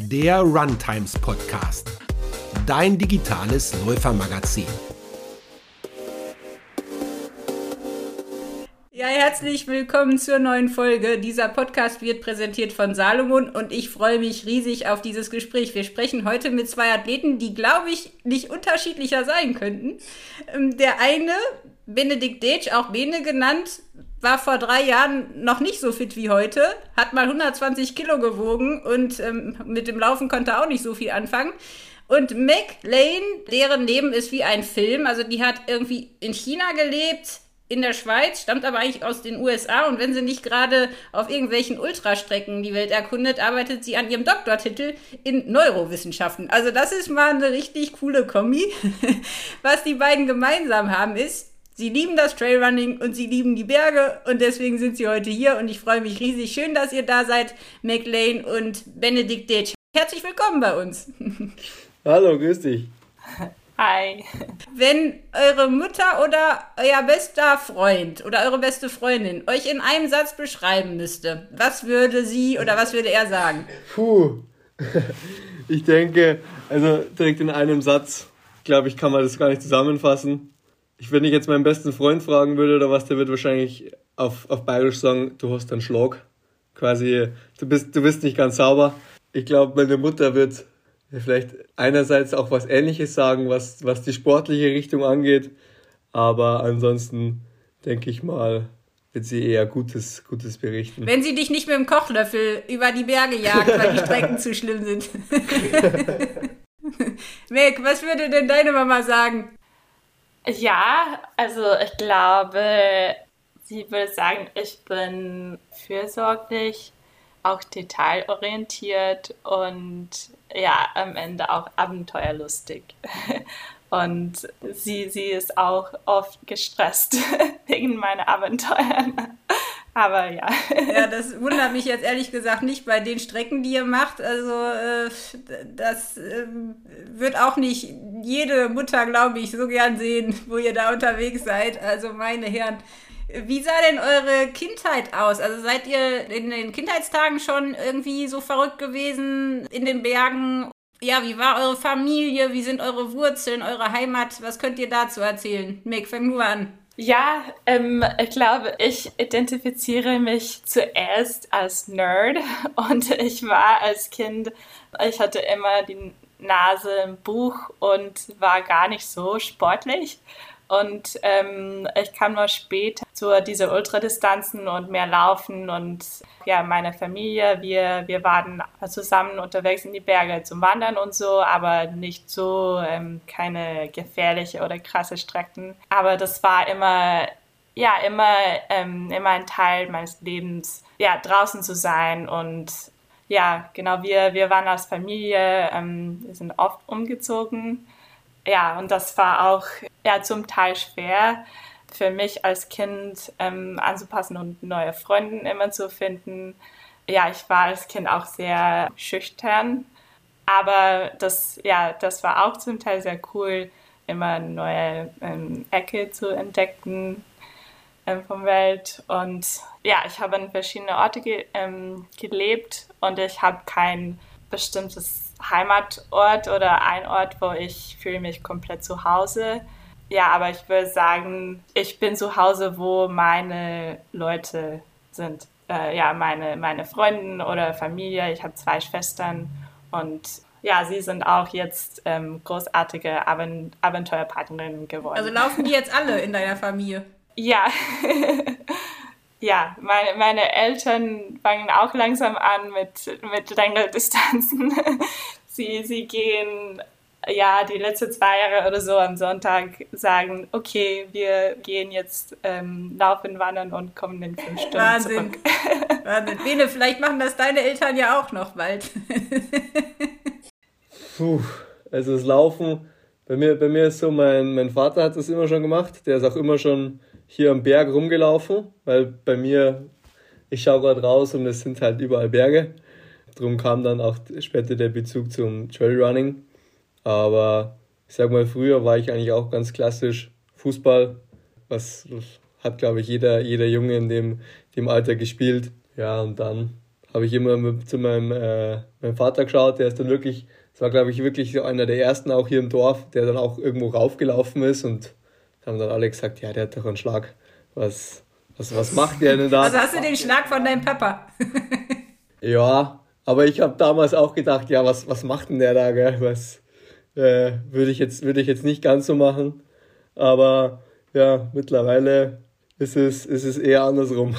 der Runtimes Podcast, dein digitales Läufermagazin. Ja, herzlich willkommen zur neuen Folge. Dieser Podcast wird präsentiert von Salomon und ich freue mich riesig auf dieses Gespräch. Wir sprechen heute mit zwei Athleten, die, glaube ich, nicht unterschiedlicher sein könnten. Ähm, der eine, Benedikt Detsch, auch Bene genannt, war vor drei Jahren noch nicht so fit wie heute, hat mal 120 Kilo gewogen und ähm, mit dem Laufen konnte er auch nicht so viel anfangen. Und Meg Lane, deren Leben ist wie ein Film. Also die hat irgendwie in China gelebt, in der Schweiz, stammt aber eigentlich aus den USA und wenn sie nicht gerade auf irgendwelchen Ultrastrecken die Welt erkundet, arbeitet sie an ihrem Doktortitel in Neurowissenschaften. Also das ist mal eine richtig coole Kombi. Was die beiden gemeinsam haben ist, sie lieben das Trailrunning und sie lieben die Berge und deswegen sind sie heute hier und ich freue mich riesig. Schön, dass ihr da seid, McLean und Benedikt Ditch. Herzlich willkommen bei uns. Hallo, grüß dich. Hi. Wenn eure Mutter oder euer bester Freund oder eure beste Freundin euch in einem Satz beschreiben müsste, was würde sie oder was würde er sagen? Puh. Ich denke, also direkt in einem Satz, glaube ich, kann man das gar nicht zusammenfassen. Ich, wenn ich jetzt meinen besten Freund fragen würde oder was, der wird wahrscheinlich auf, auf Bayerisch sagen, du hast einen Schlag. Quasi, du bist, du bist nicht ganz sauber. Ich glaube, meine Mutter wird vielleicht einerseits auch was Ähnliches sagen, was, was die sportliche Richtung angeht, aber ansonsten denke ich mal, wird sie eher Gutes, Gutes berichten. Wenn sie dich nicht mit dem Kochlöffel über die Berge jagt, weil die Strecken zu schlimm sind. Meg, was würde denn deine Mama sagen? Ja, also ich glaube, sie würde sagen, ich bin fürsorglich, auch detailorientiert und ja, am Ende auch abenteuerlustig. Und sie, sie ist auch oft gestresst wegen meiner Abenteuern. Aber ja. Ja, das wundert mich jetzt ehrlich gesagt nicht bei den Strecken, die ihr macht. Also äh, das äh, wird auch nicht jede Mutter, glaube ich, so gern sehen, wo ihr da unterwegs seid. Also meine Herren. Wie sah denn eure Kindheit aus? Also seid ihr in den Kindheitstagen schon irgendwie so verrückt gewesen in den Bergen? Ja, wie war eure Familie? Wie sind eure Wurzeln, eure Heimat? Was könnt ihr dazu erzählen? Meg, fang nur an. Ja, ähm, ich glaube, ich identifiziere mich zuerst als Nerd und ich war als Kind, ich hatte immer die Nase im Buch und war gar nicht so sportlich. Und ähm, ich kam nur später zu diese Ultradistanzen und mehr Laufen und ja, meine Familie, wir, wir waren zusammen unterwegs in die Berge zum Wandern und so, aber nicht so, ähm, keine gefährliche oder krasse Strecken. Aber das war immer, ja, immer, ähm, immer ein Teil meines Lebens, ja, draußen zu sein und ja, genau, wir, wir waren als Familie, ähm, wir sind oft umgezogen ja, und das war auch ja, zum Teil schwer für mich als Kind ähm, anzupassen und neue Freunde immer zu finden. Ja, ich war als Kind auch sehr schüchtern, aber das, ja, das war auch zum Teil sehr cool, immer neue ähm, Ecke zu entdecken ähm, vom Welt. Und ja, ich habe an verschiedenen Orten ge ähm, gelebt und ich habe kein bestimmtes Heimatort oder ein Ort, wo ich fühle mich komplett zu Hause. Ja, aber ich würde sagen, ich bin zu Hause, wo meine Leute sind. Äh, ja, meine, meine Freunde oder Familie. Ich habe zwei Schwestern und ja, sie sind auch jetzt ähm, großartige Abent Abenteuerpartnerinnen geworden. Also laufen die jetzt alle in deiner Familie? Ja. ja, meine, meine Eltern fangen auch langsam an mit, mit längeren Distanzen. sie, sie gehen ja die letzten zwei Jahre oder so am Sonntag sagen, okay, wir gehen jetzt ähm, laufen, wandern und kommen in fünf Stunden Wahnsinn. zurück. Wahnsinn. Bene, vielleicht machen das deine Eltern ja auch noch bald. Puh, also das Laufen, bei mir, bei mir ist so, mein, mein Vater hat das immer schon gemacht, der ist auch immer schon hier am Berg rumgelaufen, weil bei mir, ich schaue gerade raus und es sind halt überall Berge. Darum kam dann auch später der Bezug zum Trailrunning. Aber ich sag mal, früher war ich eigentlich auch ganz klassisch Fußball. Was hat, glaube ich, jeder, jeder Junge in dem, dem Alter gespielt. Ja, und dann habe ich immer mit, zu meinem, äh, meinem Vater geschaut, der ist dann wirklich, das war glaube ich wirklich so einer der ersten auch hier im Dorf, der dann auch irgendwo raufgelaufen ist und haben dann alle gesagt, ja, der hat doch einen Schlag. Was, was, was macht der denn da? Also hast du den Schlag von deinem Papa? ja, aber ich habe damals auch gedacht, ja, was, was macht denn der da, gell? Was äh, würde ich, jetzt, würd ich jetzt nicht ganz so machen. Aber ja, mittlerweile ist es, ist es eher andersrum.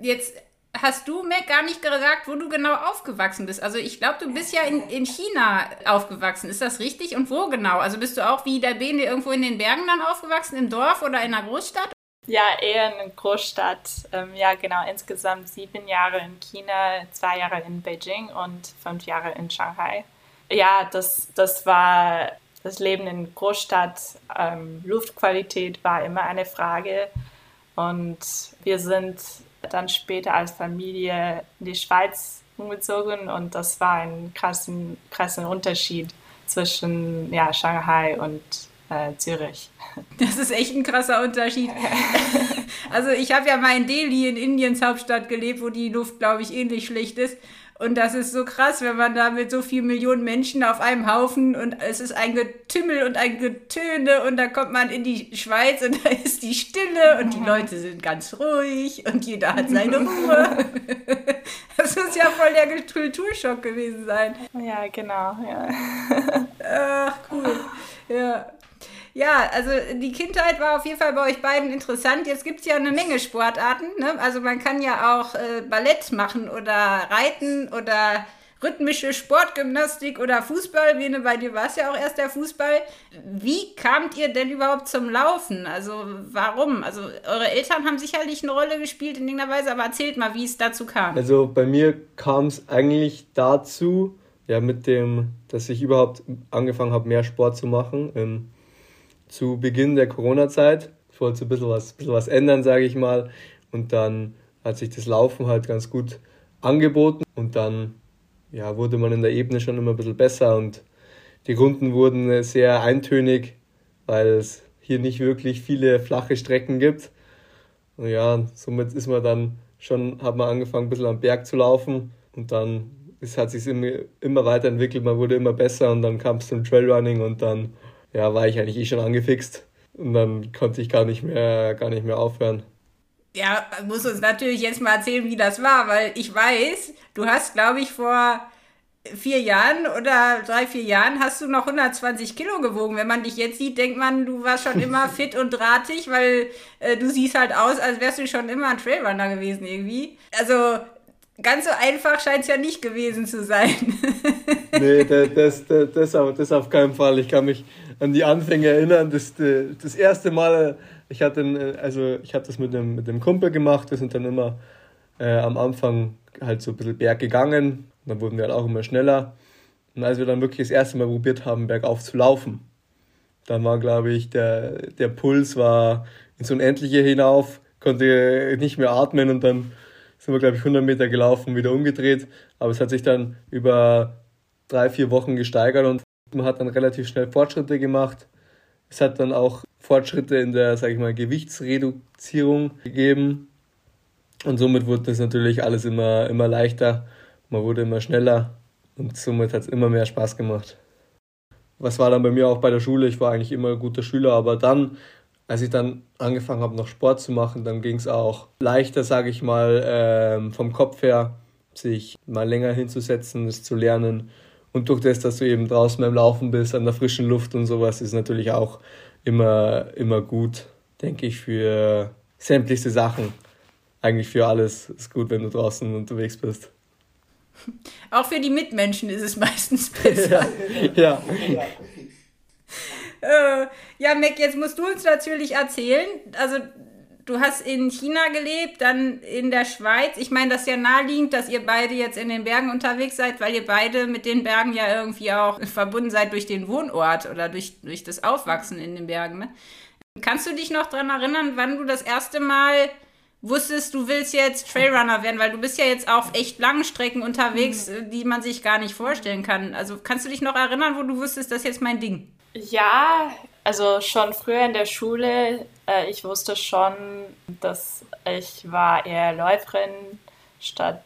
Jetzt hast du mir gar nicht gesagt, wo du genau aufgewachsen bist. Also ich glaube, du bist ja in, in China aufgewachsen. Ist das richtig? Und wo genau? Also bist du auch wie der Bene irgendwo in den Bergen dann aufgewachsen, im Dorf oder in einer Großstadt? Ja, eher in einer Großstadt. Ähm, ja, genau. Insgesamt sieben Jahre in China, zwei Jahre in Beijing und fünf Jahre in Shanghai. Ja, das, das war das Leben in Großstadt. Ähm, Luftqualität war immer eine Frage. Und wir sind dann später als Familie in die Schweiz umgezogen und das war ein krassen, krassen Unterschied zwischen ja, Shanghai und äh, Zürich. Das ist echt ein krasser Unterschied. also ich habe ja mal in Delhi in Indiens Hauptstadt gelebt, wo die Luft, glaube ich, ähnlich schlecht ist. Und das ist so krass, wenn man da mit so vielen Millionen Menschen auf einem Haufen und es ist ein Getümmel und ein Getöne und da kommt man in die Schweiz und da ist die Stille und die Leute sind ganz ruhig und jeder hat seine Ruhe. Das muss ja voll der Kulturschock gewesen sein. Ja, genau. Ja. Ach, cool. Ja. Ja, also die Kindheit war auf jeden Fall bei euch beiden interessant. Jetzt gibt es ja eine Menge Sportarten. Ne? Also man kann ja auch äh, Ballett machen oder Reiten oder rhythmische Sportgymnastik oder Fußball. Bene, bei dir war es ja auch erst der Fußball. Wie kamt ihr denn überhaupt zum Laufen? Also warum? Also eure Eltern haben sicherlich eine Rolle gespielt in irgendeiner Weise, aber erzählt mal, wie es dazu kam. Also bei mir kam es eigentlich dazu, ja, mit dem, dass ich überhaupt angefangen habe, mehr Sport zu machen. Ähm, zu Beginn der Corona-Zeit. Ich wollte ein bisschen was, bisschen was ändern, sage ich mal. Und dann hat sich das Laufen halt ganz gut angeboten. Und dann ja, wurde man in der Ebene schon immer ein bisschen besser und die Runden wurden sehr eintönig, weil es hier nicht wirklich viele flache Strecken gibt. Und ja, somit ist man dann schon, hat man angefangen, ein bisschen am Berg zu laufen und dann es hat sich immer, immer weiterentwickelt, man wurde immer besser und dann kam es zum Trailrunning und dann ja, war ich eigentlich eh schon angefixt und dann konnte ich gar nicht mehr, gar nicht mehr aufhören. Ja, muss uns natürlich jetzt mal erzählen, wie das war, weil ich weiß, du hast, glaube ich, vor vier Jahren oder drei, vier Jahren hast du noch 120 Kilo gewogen. Wenn man dich jetzt sieht, denkt man, du warst schon immer fit und drahtig, weil äh, du siehst halt aus, als wärst du schon immer ein Trailrunner gewesen irgendwie. Also ganz so einfach scheint es ja nicht gewesen zu sein. nee, das, das, das, auf, das auf keinen Fall. Ich kann mich an die Anfänge erinnern. Das, das erste Mal, ich hatte, also ich habe das mit dem, mit dem Kumpel gemacht. Wir sind dann immer äh, am Anfang halt so ein bisschen berg gegangen. dann wurden wir halt auch immer schneller. Und als wir dann wirklich das erste Mal probiert haben, bergauf zu laufen, dann war, glaube ich, der, der Puls war ins Unendliche hinauf, konnte nicht mehr atmen und dann sind wir, glaube ich, 100 Meter gelaufen, wieder umgedreht. Aber es hat sich dann über drei, vier Wochen gesteigert und man hat dann relativ schnell Fortschritte gemacht. Es hat dann auch Fortschritte in der, sage ich mal, Gewichtsreduzierung gegeben. Und somit wurde das natürlich alles immer, immer leichter. Man wurde immer schneller und somit hat es immer mehr Spaß gemacht. Was war dann bei mir auch bei der Schule? Ich war eigentlich immer ein guter Schüler, aber dann als ich dann angefangen habe, noch Sport zu machen, dann ging es auch leichter, sage ich mal, ähm, vom Kopf her, sich mal länger hinzusetzen, es zu lernen. Und durch das, dass du eben draußen beim Laufen bist, an der frischen Luft und sowas, ist natürlich auch immer, immer gut, denke ich, für sämtlichste Sachen. Eigentlich für alles ist gut, wenn du draußen unterwegs bist. Auch für die Mitmenschen ist es meistens besser. ja. ja. Äh, ja, Mac, jetzt musst du uns natürlich erzählen. Also, du hast in China gelebt, dann in der Schweiz. Ich meine, das ist ja naheliegend, dass ihr beide jetzt in den Bergen unterwegs seid, weil ihr beide mit den Bergen ja irgendwie auch verbunden seid durch den Wohnort oder durch, durch das Aufwachsen in den Bergen. Ne? Kannst du dich noch daran erinnern, wann du das erste Mal wusstest, du willst jetzt Trailrunner werden, weil du bist ja jetzt auf echt langen Strecken unterwegs, mhm. die man sich gar nicht vorstellen kann. Also kannst du dich noch erinnern, wo du wusstest, das ist jetzt mein Ding? Ja, also schon früher in der Schule, äh, ich wusste schon, dass ich war eher Läuferin, statt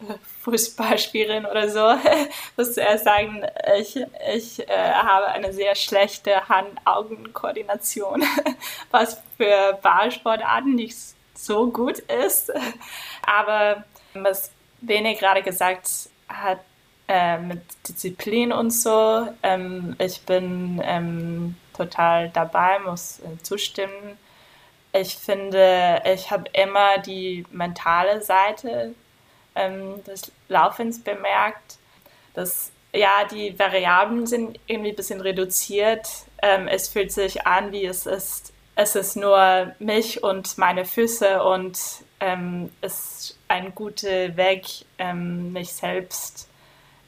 Fußballspielerin oder so. Ich muss zuerst sagen, ich, ich äh, habe eine sehr schlechte Hand-Augen-Koordination, was für Ballsportarten nicht so gut ist. Aber was Bene gerade gesagt hat, äh, mit Disziplin und so, ähm, ich bin ähm, total dabei, muss äh, zustimmen. Ich finde, ich habe immer die mentale Seite ähm, des Laufens bemerkt, dass ja, die Variablen sind irgendwie ein bisschen reduziert. Ähm, es fühlt sich an, wie es ist. Es ist nur mich und meine Füße und ähm, es ist ein guter Weg, ähm, mich selbst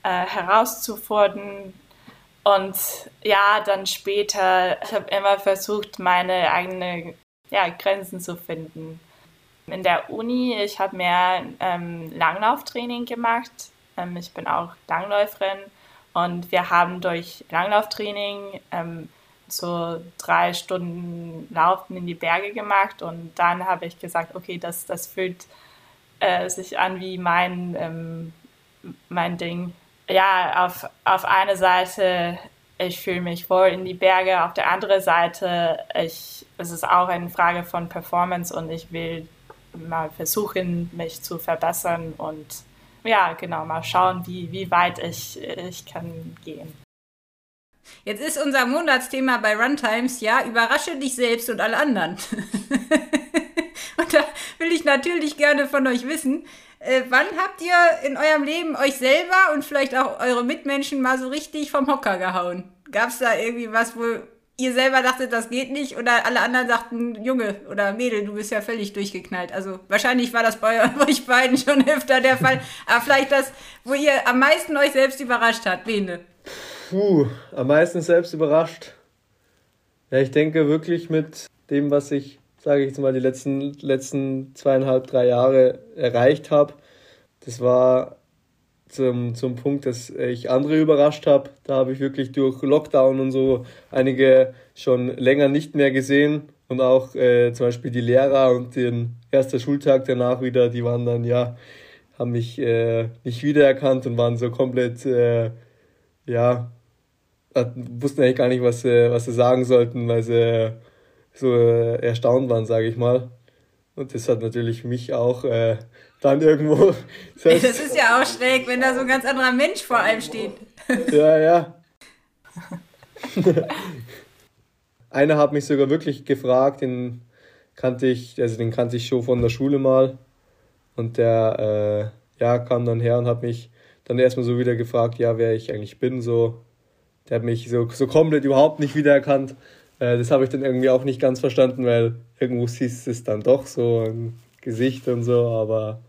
äh, herauszufordern. Und ja, dann später, ich habe immer versucht, meine eigenen ja, Grenzen zu finden. In der Uni, ich habe mehr ähm, Langlauftraining gemacht. Ähm, ich bin auch Langläuferin und wir haben durch Langlauftraining ähm, so drei Stunden Laufen in die Berge gemacht und dann habe ich gesagt, okay, das, das fühlt äh, sich an wie mein, ähm, mein Ding. Ja, auf, auf eine Seite ich fühle mich voll in die Berge. Auf der anderen Seite, ich, es ist auch eine Frage von Performance und ich will mal versuchen, mich zu verbessern und ja, genau, mal schauen, wie, wie weit ich, ich kann gehen. Jetzt ist unser Monatsthema bei Runtimes, ja, überrasche dich selbst und alle anderen. will ich natürlich gerne von euch wissen, äh, wann habt ihr in eurem Leben euch selber und vielleicht auch eure Mitmenschen mal so richtig vom Hocker gehauen? Gab es da irgendwie was, wo ihr selber dachtet, das geht nicht oder alle anderen sagten, Junge oder Mädel, du bist ja völlig durchgeknallt. Also wahrscheinlich war das bei euch beiden schon öfter der Fall. Aber vielleicht das, wo ihr am meisten euch selbst überrascht habt, Bene. Puh, am meisten selbst überrascht. Ja, ich denke wirklich mit dem, was ich sage ich jetzt mal, die letzten, letzten zweieinhalb, drei Jahre erreicht habe. Das war zum, zum Punkt, dass ich andere überrascht habe. Da habe ich wirklich durch Lockdown und so einige schon länger nicht mehr gesehen. Und auch äh, zum Beispiel die Lehrer und den ersten Schultag danach wieder, die waren dann ja, haben mich äh, nicht wiedererkannt und waren so komplett, äh, ja, wussten eigentlich gar nicht, was, äh, was sie sagen sollten, weil sie so äh, erstaunt waren, sage ich mal. Und das hat natürlich mich auch äh, dann irgendwo. Das, heißt, das ist ja auch schräg, wenn da so ein ganz anderer Mensch vor einem steht. ja, ja. Einer hat mich sogar wirklich gefragt, den kannte ich, also den kannte ich schon von der Schule mal. Und der äh, ja, kam dann her und hat mich dann erstmal so wieder gefragt, ja, wer ich eigentlich bin. So. Der hat mich so, so komplett überhaupt nicht wiedererkannt. Äh, das habe ich dann irgendwie auch nicht ganz verstanden, weil irgendwo siehst du es dann doch so im Gesicht und so, aber.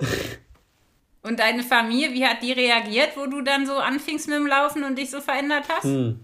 und deine Familie, wie hat die reagiert, wo du dann so anfingst mit dem Laufen und dich so verändert hast? Hm.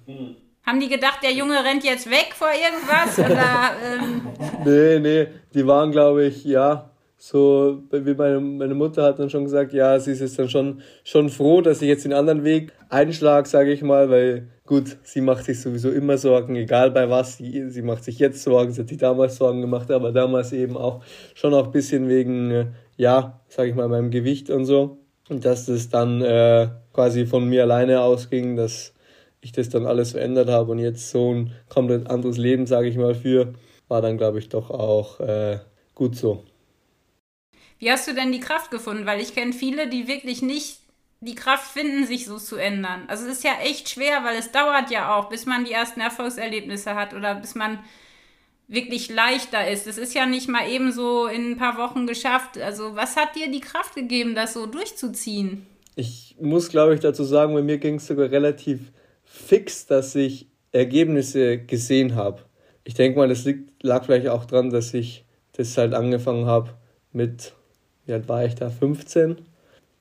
Haben die gedacht, der Junge rennt jetzt weg vor irgendwas? Oder, ähm... Nee, nee, die waren, glaube ich, ja, so, wie meine, meine Mutter hat dann schon gesagt, ja, sie ist jetzt dann schon, schon froh, dass ich jetzt den anderen Weg einschlage, sage ich mal, weil gut, sie macht sich sowieso immer Sorgen, egal bei was, sie, sie macht sich jetzt Sorgen, sie hat sich damals Sorgen gemacht, aber damals eben auch schon auch ein bisschen wegen, äh, ja, sage ich mal, meinem Gewicht und so. Und dass das dann äh, quasi von mir alleine ausging, dass ich das dann alles verändert habe und jetzt so ein komplett anderes Leben, sage ich mal, für, war dann, glaube ich, doch auch äh, gut so. Wie hast du denn die Kraft gefunden? Weil ich kenne viele, die wirklich nicht die Kraft finden, sich so zu ändern. Also es ist ja echt schwer, weil es dauert ja auch, bis man die ersten Erfolgserlebnisse hat oder bis man wirklich leichter ist. Es ist ja nicht mal eben so in ein paar Wochen geschafft. Also was hat dir die Kraft gegeben, das so durchzuziehen? Ich muss, glaube ich, dazu sagen, bei mir ging es sogar relativ fix, dass ich Ergebnisse gesehen habe. Ich denke mal, das liegt, lag vielleicht auch daran, dass ich das halt angefangen habe mit wie alt war ich da? 15.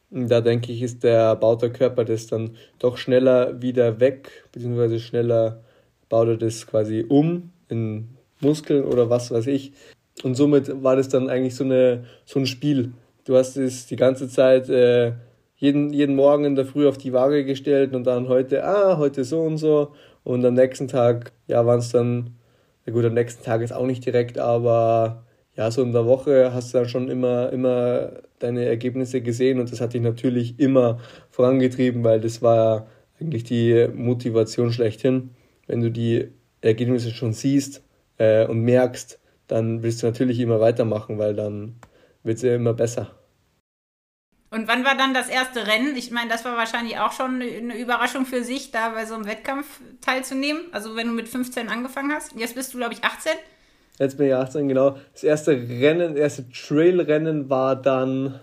Da denke ich, ist der baut der Körper das dann doch schneller wieder weg, beziehungsweise schneller baut er das quasi um in Muskeln oder was weiß ich. Und somit war das dann eigentlich so, eine, so ein Spiel. Du hast es die ganze Zeit äh, jeden, jeden Morgen in der Früh auf die Waage gestellt und dann heute, ah, heute so und so. Und am nächsten Tag, ja, waren es dann, na gut, am nächsten Tag ist auch nicht direkt, aber ja, so in der Woche hast du dann schon immer, immer deine Ergebnisse gesehen und das hat dich natürlich immer vorangetrieben, weil das war eigentlich die Motivation schlechthin. Wenn du die Ergebnisse schon siehst äh, und merkst, dann willst du natürlich immer weitermachen, weil dann wird es ja immer besser. Und wann war dann das erste Rennen? Ich meine, das war wahrscheinlich auch schon eine Überraschung für sich, da bei so einem Wettkampf teilzunehmen. Also wenn du mit 15 angefangen hast. Jetzt bist du, glaube ich, 18. Jetzt bin ich 18, genau. Das erste Rennen, das erste Trailrennen war dann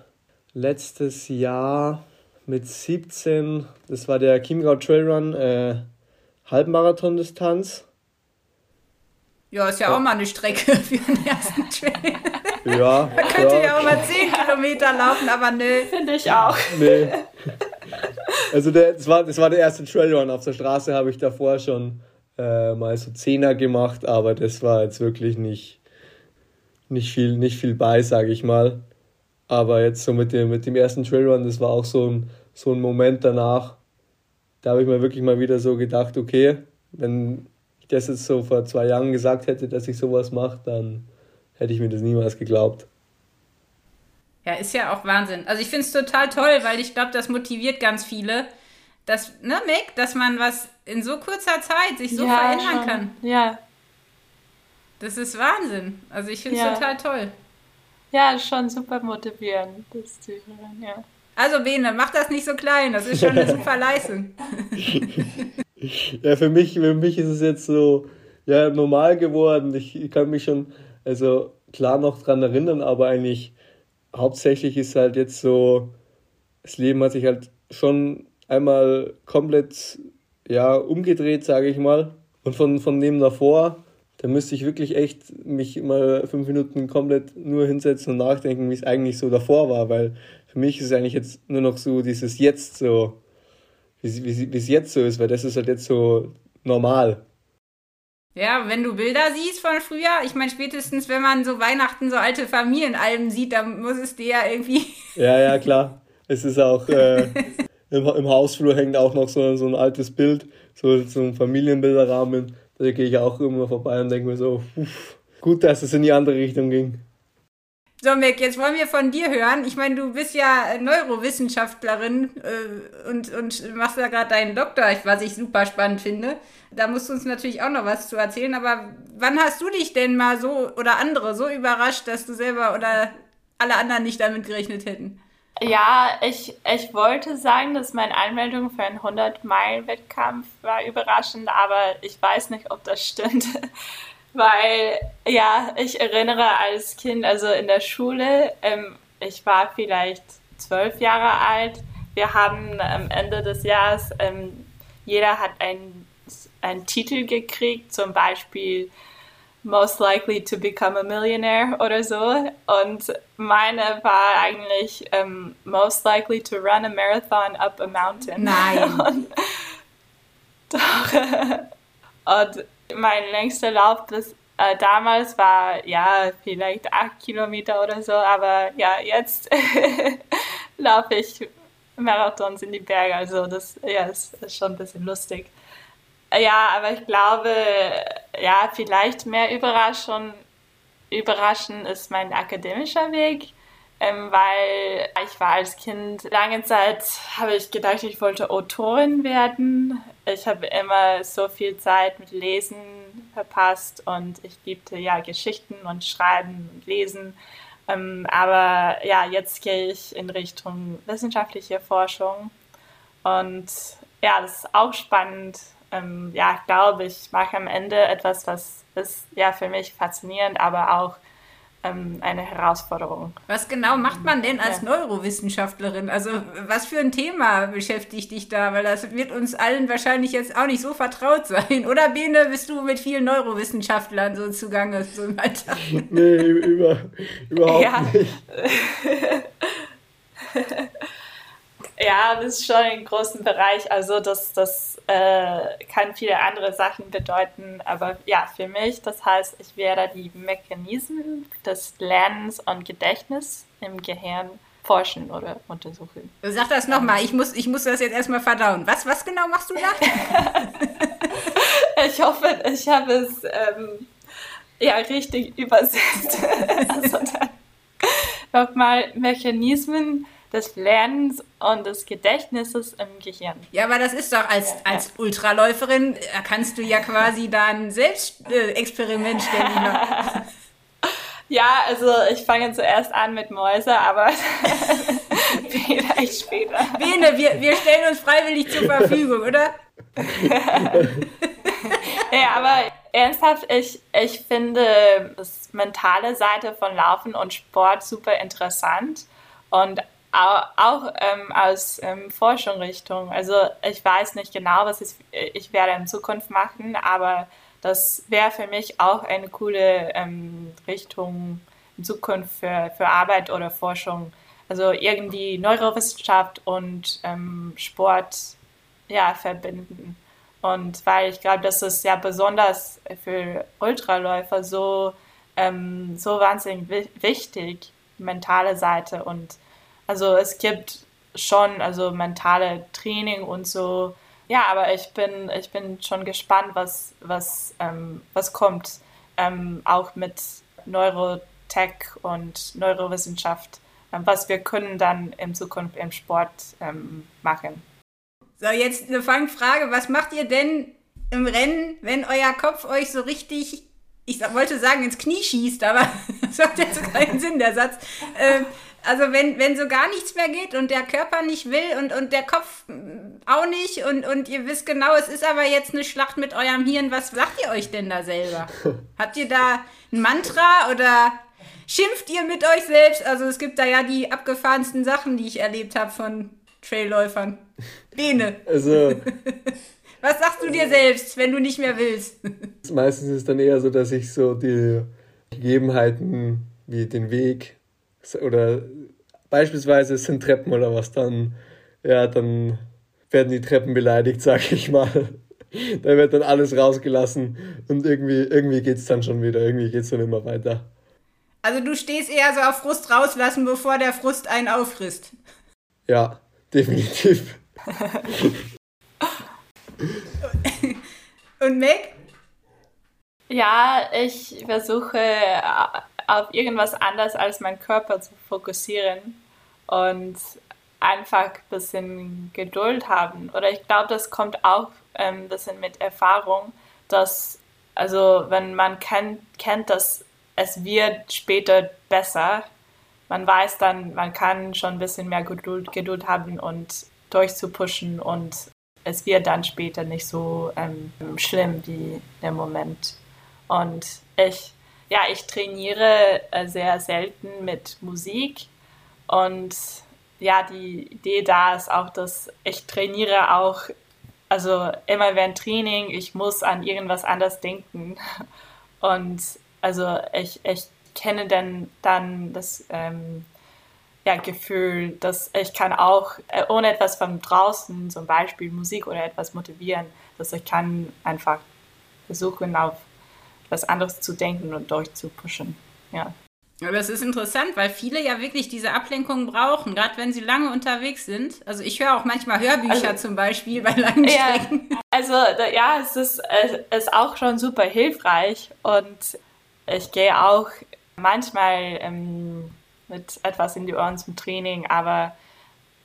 letztes Jahr mit 17. Das war der Chiemgau Trailrun, äh, Halbmarathon-Distanz. Ja, ist ja, ja, auch mal eine Strecke für den ersten Trail. Ja. Man könnte ja. ja auch mal 10 Kilometer laufen, aber nö. Finde ich auch. Nee. Also der, das, war, das war der erste Trailrun. Auf der Straße habe ich davor schon äh, mal so Zehner gemacht, aber das war jetzt wirklich nicht, nicht, viel, nicht viel bei, sage ich mal. Aber jetzt so mit dem, mit dem ersten Trailrun, das war auch so ein, so ein Moment danach. Da habe ich mir wirklich mal wieder so gedacht, okay, wenn ich das jetzt so vor zwei Jahren gesagt hätte, dass ich sowas mache, dann hätte ich mir das niemals geglaubt. Ja, ist ja auch Wahnsinn. Also ich finde es total toll, weil ich glaube, das motiviert ganz viele, dass, ne, Mick, dass man was in so kurzer Zeit sich so ja, verändern schon. kann. Ja. Das ist Wahnsinn. Also ich finde es ja. total toll. Ja, schon super motivierend, das zu hören, ja. Also Bene, mach das nicht so klein, das ist schon eine super Leistung. ja, für mich, für mich ist es jetzt so ja, normal geworden. Ich kann mich schon, also klar noch dran erinnern, aber eigentlich hauptsächlich ist halt jetzt so, das Leben hat sich halt schon einmal komplett ja, umgedreht, sage ich mal. Und von, von dem davor, da müsste ich wirklich echt mich mal fünf Minuten komplett nur hinsetzen und nachdenken, wie es eigentlich so davor war, weil für mich ist es eigentlich jetzt nur noch so dieses Jetzt so, wie, es jetzt so ist, weil das ist halt jetzt so normal. Ja, wenn du Bilder siehst von früher, ich meine spätestens, wenn man so Weihnachten so alte Familienalben sieht, dann muss es dir ja irgendwie... Ja, ja, klar. Es ist auch... Äh, im, im Hausflur hängt auch noch so, so ein altes Bild, so, so ein Familienbilderrahmen. Da gehe ich auch immer vorbei und denke mir so, uff, gut, dass es in die andere Richtung ging. So, Mick, jetzt wollen wir von dir hören. Ich meine, du bist ja Neurowissenschaftlerin äh, und, und machst ja gerade deinen Doktor, was ich super spannend finde. Da musst du uns natürlich auch noch was zu erzählen. Aber wann hast du dich denn mal so oder andere so überrascht, dass du selber oder alle anderen nicht damit gerechnet hätten? Ja, ich, ich wollte sagen, dass meine Anmeldung für einen 100-Meilen-Wettkampf war überraschend, aber ich weiß nicht, ob das stimmt. Weil, ja, ich erinnere als Kind, also in der Schule, ähm, ich war vielleicht zwölf Jahre alt. Wir haben am Ende des Jahres, ähm, jeder hat einen, einen Titel gekriegt, zum Beispiel most likely to become a millionaire oder so. Und meine war eigentlich um, most likely to run a marathon up a mountain. Nein. Und, doch. Und mein längster Lauf bis äh, damals war ja vielleicht acht Kilometer oder so, aber ja, jetzt laufe ich Marathons in die Berge. Also das ja, ist, ist schon ein bisschen lustig. Ja, aber ich glaube, ja, vielleicht mehr Überraschung, überraschend ist mein akademischer Weg, ähm, weil ich war als Kind lange Zeit, habe ich gedacht, ich wollte Autorin werden. Ich habe immer so viel Zeit mit Lesen verpasst und ich liebte ja Geschichten und Schreiben und Lesen. Ähm, aber ja, jetzt gehe ich in Richtung wissenschaftliche Forschung und ja, das ist auch spannend ähm, ja, glaube ich, mache am Ende etwas, was ist ja für mich faszinierend, aber auch ähm, eine Herausforderung. Was genau macht man denn als ja. Neurowissenschaftlerin? Also was für ein Thema beschäftigt dich da? Weil das wird uns allen wahrscheinlich jetzt auch nicht so vertraut sein. Oder Bene, bist du mit vielen Neurowissenschaftlern so zugange so im Alltag? Nee, über, überhaupt ja. nicht. Ja, das ist schon ein großen Bereich. Also das, das äh, kann viele andere Sachen bedeuten. Aber ja, für mich, das heißt, ich werde die Mechanismen des Lernens und Gedächtnis im Gehirn forschen oder untersuchen. Sag das nochmal, ich muss, ich muss das jetzt erstmal verdauen. Was, was genau machst du da? ich hoffe, ich habe es ähm, ja, richtig übersetzt. also nochmal Mechanismen des Lernens und des Gedächtnisses im Gehirn. Ja, aber das ist doch als, als Ultraläuferin, da kannst du ja quasi da ein Selbstexperiment äh, stellen. ja, also ich fange zuerst an mit Mäuse, aber vielleicht später. Bene, wir, wir stellen uns freiwillig zur Verfügung, oder? ja, aber ernsthaft, ich, ich finde das mentale Seite von Laufen und Sport super interessant und auch, ähm, aus ähm, Forschungsrichtung. Also ich weiß nicht genau, was ich, ich werde in Zukunft machen, aber das wäre für mich auch eine coole ähm, Richtung in Zukunft für, für Arbeit oder Forschung. Also irgendwie Neurowissenschaft und ähm, Sport ja, verbinden. Und weil ich glaube, das ist ja besonders für Ultraläufer so, ähm, so wahnsinnig wichtig, mentale Seite. Und also es gibt schon also mentale Training und so. Ja, aber ich bin, ich bin schon gespannt, was, was, ähm, was kommt. Ähm, auch mit Neurotech und Neurowissenschaft, ähm, was wir können dann in Zukunft im Sport ähm, machen. So, jetzt eine Fangfrage. Was macht ihr denn im Rennen, wenn euer Kopf euch so richtig, ich wollte sagen, ins Knie schießt, aber das hat jetzt keinen Sinn, der Satz. Also wenn, wenn so gar nichts mehr geht und der Körper nicht will und, und der Kopf auch nicht und, und ihr wisst genau, es ist aber jetzt eine Schlacht mit eurem Hirn, was sagt ihr euch denn da selber? Habt ihr da ein Mantra oder schimpft ihr mit euch selbst? Also es gibt da ja die abgefahrensten Sachen, die ich erlebt habe von Trailläufern. Bene. Also. Was sagst du dir selbst, wenn du nicht mehr willst? Meistens ist es dann eher so, dass ich so die Gegebenheiten wie den Weg oder beispielsweise es sind Treppen oder was, dann, ja, dann werden die Treppen beleidigt, sag ich mal. da wird dann alles rausgelassen und irgendwie, irgendwie geht es dann schon wieder, irgendwie geht es dann immer weiter. Also du stehst eher so auf Frust rauslassen, bevor der Frust einen auffrisst. Ja, definitiv. Und Meg? Ja, ich versuche auf irgendwas anderes als meinen Körper zu fokussieren und einfach ein bisschen Geduld haben. Oder ich glaube, das kommt auch ähm, ein bisschen mit Erfahrung, dass, also wenn man kennt, kennt, dass es wird später besser, man weiß dann, man kann schon ein bisschen mehr Geduld, Geduld haben und durchzupushen und es wird dann später nicht so ähm, schlimm wie der Moment. Und ich, ja, ich trainiere äh, sehr selten mit Musik und ja, die Idee da ist auch, dass ich trainiere auch, also immer während Training, ich muss an irgendwas anderes denken. Und also ich, ich kenne dann, dann das ähm, ja, Gefühl, dass ich kann auch äh, ohne etwas von draußen, zum Beispiel Musik oder etwas motivieren, dass ich kann einfach versuchen, auf etwas anderes zu denken und durchzupushen. Ja. Aber das ist interessant, weil viele ja wirklich diese Ablenkung brauchen, gerade wenn sie lange unterwegs sind. Also ich höre auch manchmal Hörbücher also, zum Beispiel bei langen Strecken. Ja, also ja, es ist, es ist auch schon super hilfreich und ich gehe auch manchmal ähm, mit etwas in die Ohren zum Training, aber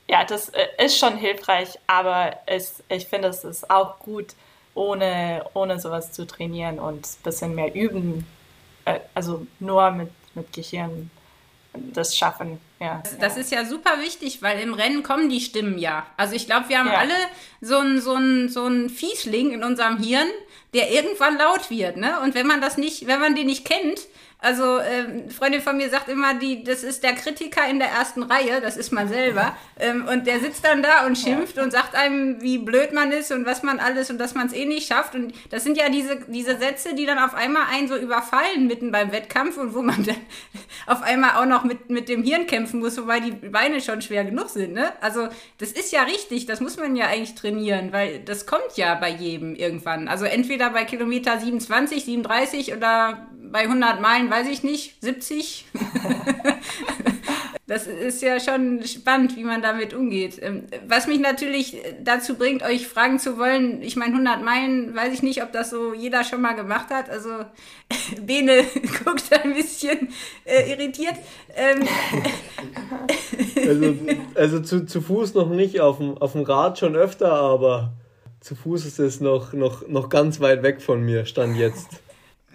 ja, das äh, ist schon hilfreich, aber es, ich finde, es ist auch gut, ohne, ohne sowas zu trainieren und ein bisschen mehr üben, äh, also nur mit, mit Gehirn das schaffen. Ja. Das ist ja super wichtig, weil im Rennen kommen die Stimmen ja. Also ich glaube, wir haben ja. alle so einen so so ein Fiesling in unserem Hirn, der irgendwann laut wird, ne? Und wenn man das nicht, wenn man den nicht kennt, also, ähm, Freundin von mir sagt immer, die, das ist der Kritiker in der ersten Reihe, das ist man selber. Ähm, und der sitzt dann da und schimpft ja. und sagt einem, wie blöd man ist und was man alles und dass man es eh nicht schafft. Und das sind ja diese, diese Sätze, die dann auf einmal einen so überfallen mitten beim Wettkampf und wo man dann auf einmal auch noch mit, mit dem Hirn kämpfen muss, wobei die Beine schon schwer genug sind. Ne? Also, das ist ja richtig, das muss man ja eigentlich trainieren, weil das kommt ja bei jedem irgendwann. Also, entweder bei Kilometer 27, 37 oder bei 100 Meilen weiß ich nicht, 70. Das ist ja schon spannend, wie man damit umgeht. Ähm, was mich natürlich dazu bringt, euch fragen zu wollen, ich meine, 100 Meilen, weiß ich nicht, ob das so jeder schon mal gemacht hat. Also, Bene guckt ein bisschen äh, irritiert. Ähm, also, also zu, zu Fuß noch nicht, auf dem, auf dem Rad schon öfter, aber zu Fuß ist es noch, noch, noch ganz weit weg von mir, stand jetzt.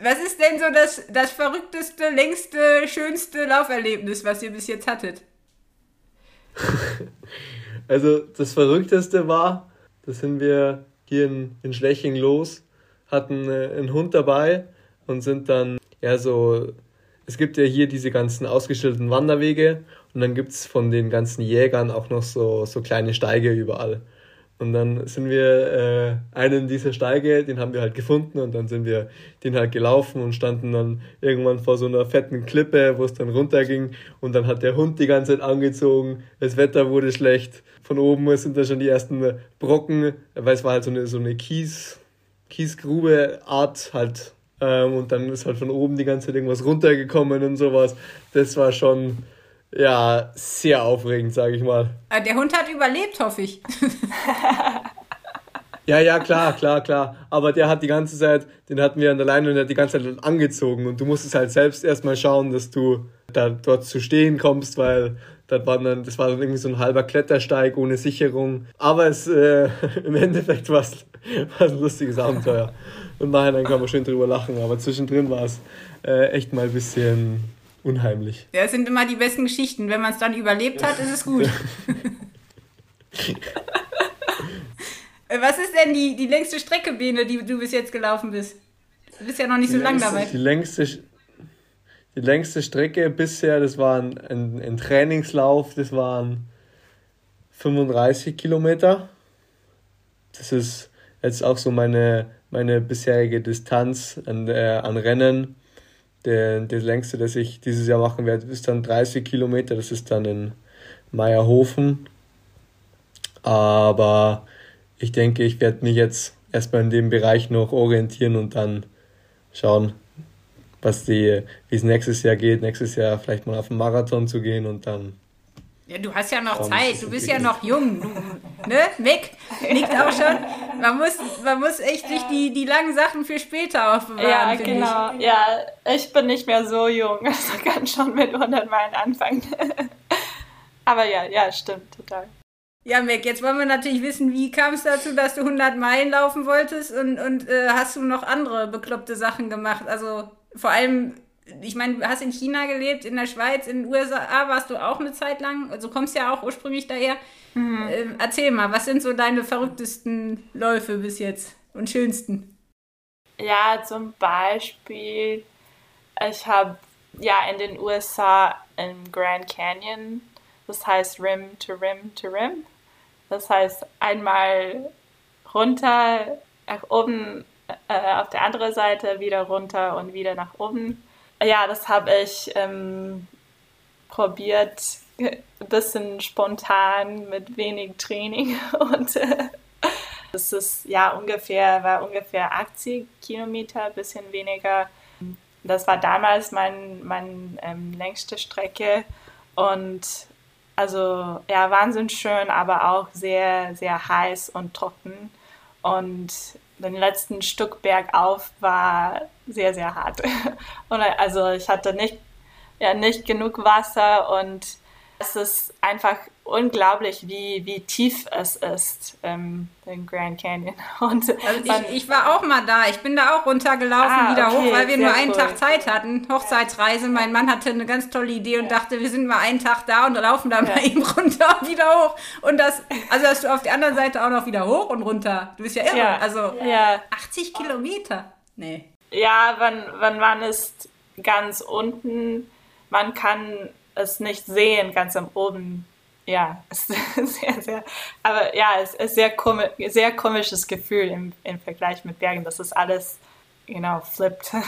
Was ist denn so das, das verrückteste, längste, schönste Lauferlebnis, was ihr bis jetzt hattet? also das Verrückteste war, da sind wir hier in, in Schleching los, hatten äh, einen Hund dabei und sind dann, ja so, es gibt ja hier diese ganzen ausgestellten Wanderwege und dann gibt es von den ganzen Jägern auch noch so, so kleine Steige überall. Und dann sind wir äh, einen dieser Steige, den haben wir halt gefunden und dann sind wir den halt gelaufen und standen dann irgendwann vor so einer fetten Klippe, wo es dann runterging. Und dann hat der Hund die ganze Zeit angezogen, das Wetter wurde schlecht, von oben sind da schon die ersten Brocken, weil es war halt so eine, so eine Kies, Kiesgrube-Art halt. Ähm, und dann ist halt von oben die ganze Zeit irgendwas runtergekommen und sowas. Das war schon ja, sehr aufregend, sage ich mal. Ah, der Hund hat überlebt, hoffe ich. ja, ja, klar, klar, klar. Aber der hat die ganze Zeit, den hatten wir an der Leine und der hat die ganze Zeit angezogen. Und du musstest halt selbst erstmal schauen, dass du da dort zu stehen kommst, weil das war dann, das war dann irgendwie so ein halber Klettersteig ohne Sicherung. Aber es, äh, im Endeffekt war es ein lustiges Abenteuer. Und nachher kann man schön drüber lachen. Aber zwischendrin war es äh, echt mal ein bisschen unheimlich. Ja, es sind immer die besten Geschichten. Wenn man es dann überlebt hat, ist es gut. Was ist denn die, die längste Strecke, Bene, die du bis jetzt gelaufen bist? Du bist ja noch nicht die so lange dabei. Die längste, die längste Strecke bisher, das war ein, ein, ein Trainingslauf, das waren 35 Kilometer. Das ist jetzt auch so meine, meine bisherige Distanz an, äh, an Rennen. Der, der längste, das ich dieses Jahr machen werde, ist dann 30 Kilometer. Das ist dann in Meierhofen. Aber ich denke, ich werde mich jetzt erstmal in dem Bereich noch orientieren und dann schauen, was die, wie es nächstes Jahr geht. Nächstes Jahr vielleicht mal auf einen Marathon zu gehen und dann ja, du hast ja noch Warum Zeit, du bist ja noch jung. Du, ne? Mick nickt auch schon. Man muss, man muss echt sich die, die langen Sachen für später aufbewahren. Ja, genau. Ich. Ja, ich bin nicht mehr so jung. Also kann schon mit 100 Meilen anfangen. Aber ja, ja, stimmt, total. Ja, Mick, jetzt wollen wir natürlich wissen, wie kam es dazu, dass du 100 Meilen laufen wolltest und, und äh, hast du noch andere bekloppte Sachen gemacht? Also vor allem ich meine, du hast in China gelebt, in der Schweiz, in den USA warst du auch eine Zeit lang. Also kommst ja auch ursprünglich daher. Mhm. Ähm, erzähl mal, was sind so deine verrücktesten Läufe bis jetzt und schönsten? Ja, zum Beispiel, ich habe ja in den USA im Grand Canyon, das heißt Rim to Rim to Rim. Das heißt einmal runter, nach oben, äh, auf der anderen Seite wieder runter und wieder nach oben ja, das habe ich ähm, probiert, ein bisschen spontan mit wenig Training und äh, das ist ja ungefähr, war ungefähr 80 Kilometer, ein bisschen weniger. Das war damals mein, mein ähm, längste Strecke und also ja, wahnsinnig schön, aber auch sehr, sehr heiß und trocken. Und den letzten Stück bergauf war sehr, sehr hart. Und also ich hatte nicht, ja, nicht genug Wasser und es ist einfach unglaublich, wie, wie tief es ist ähm, im Grand Canyon. Und also ich, ich, war auch mal da. Ich bin da auch runtergelaufen, ah, wieder okay, hoch, weil wir nur einen cool. Tag Zeit hatten. Hochzeitsreise. Mein Mann hatte eine ganz tolle Idee und dachte, wir sind mal einen Tag da und laufen dann ja. mal eben runter und wieder hoch. Und das, also dass du auf der anderen Seite auch noch wieder hoch und runter. Du bist ja irre. Ja. Also ja. 80 Kilometer. Nee. Ja, wenn, wenn man ist ganz unten, man kann es nicht sehen, ganz am oben. Ja, es ist sehr, sehr, aber ja, es ist sehr, komisch, sehr komisches Gefühl im, im Vergleich mit Bergen, dass es alles genau flippt.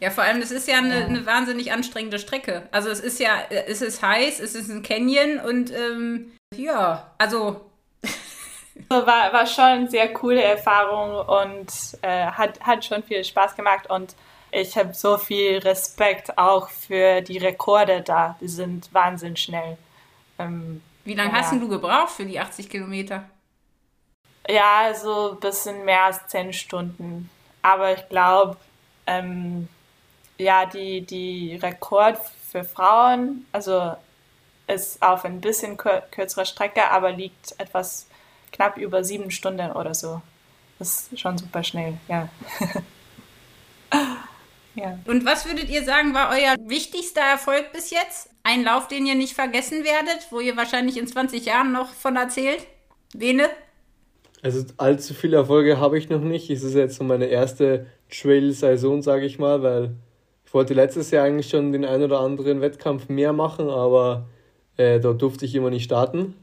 Ja, vor allem, das ist ja eine, eine, wahnsinnig anstrengende Strecke. Also es ist ja, es ist heiß, es ist ein Canyon und ähm, ja, also war, war schon eine sehr coole Erfahrung und äh, hat, hat schon viel Spaß gemacht. Und ich habe so viel Respekt auch für die Rekorde da. Die sind wahnsinnig schnell. Ähm, Wie lange ja. hast du gebraucht für die 80 Kilometer? Ja, so ein bisschen mehr als 10 Stunden. Aber ich glaube, ähm, ja, die, die Rekord für Frauen, also ist auf ein bisschen kürzerer Strecke, aber liegt etwas knapp über sieben Stunden oder so. Das ist schon super schnell, ja. ja. Und was würdet ihr sagen, war euer wichtigster Erfolg bis jetzt? Ein Lauf, den ihr nicht vergessen werdet, wo ihr wahrscheinlich in 20 Jahren noch von erzählt? Bene? Also allzu viele Erfolge habe ich noch nicht. Es ist jetzt so meine erste Trail-Saison, sage ich mal, weil ich wollte letztes Jahr eigentlich schon den ein oder anderen Wettkampf mehr machen, aber äh, dort durfte ich immer nicht starten,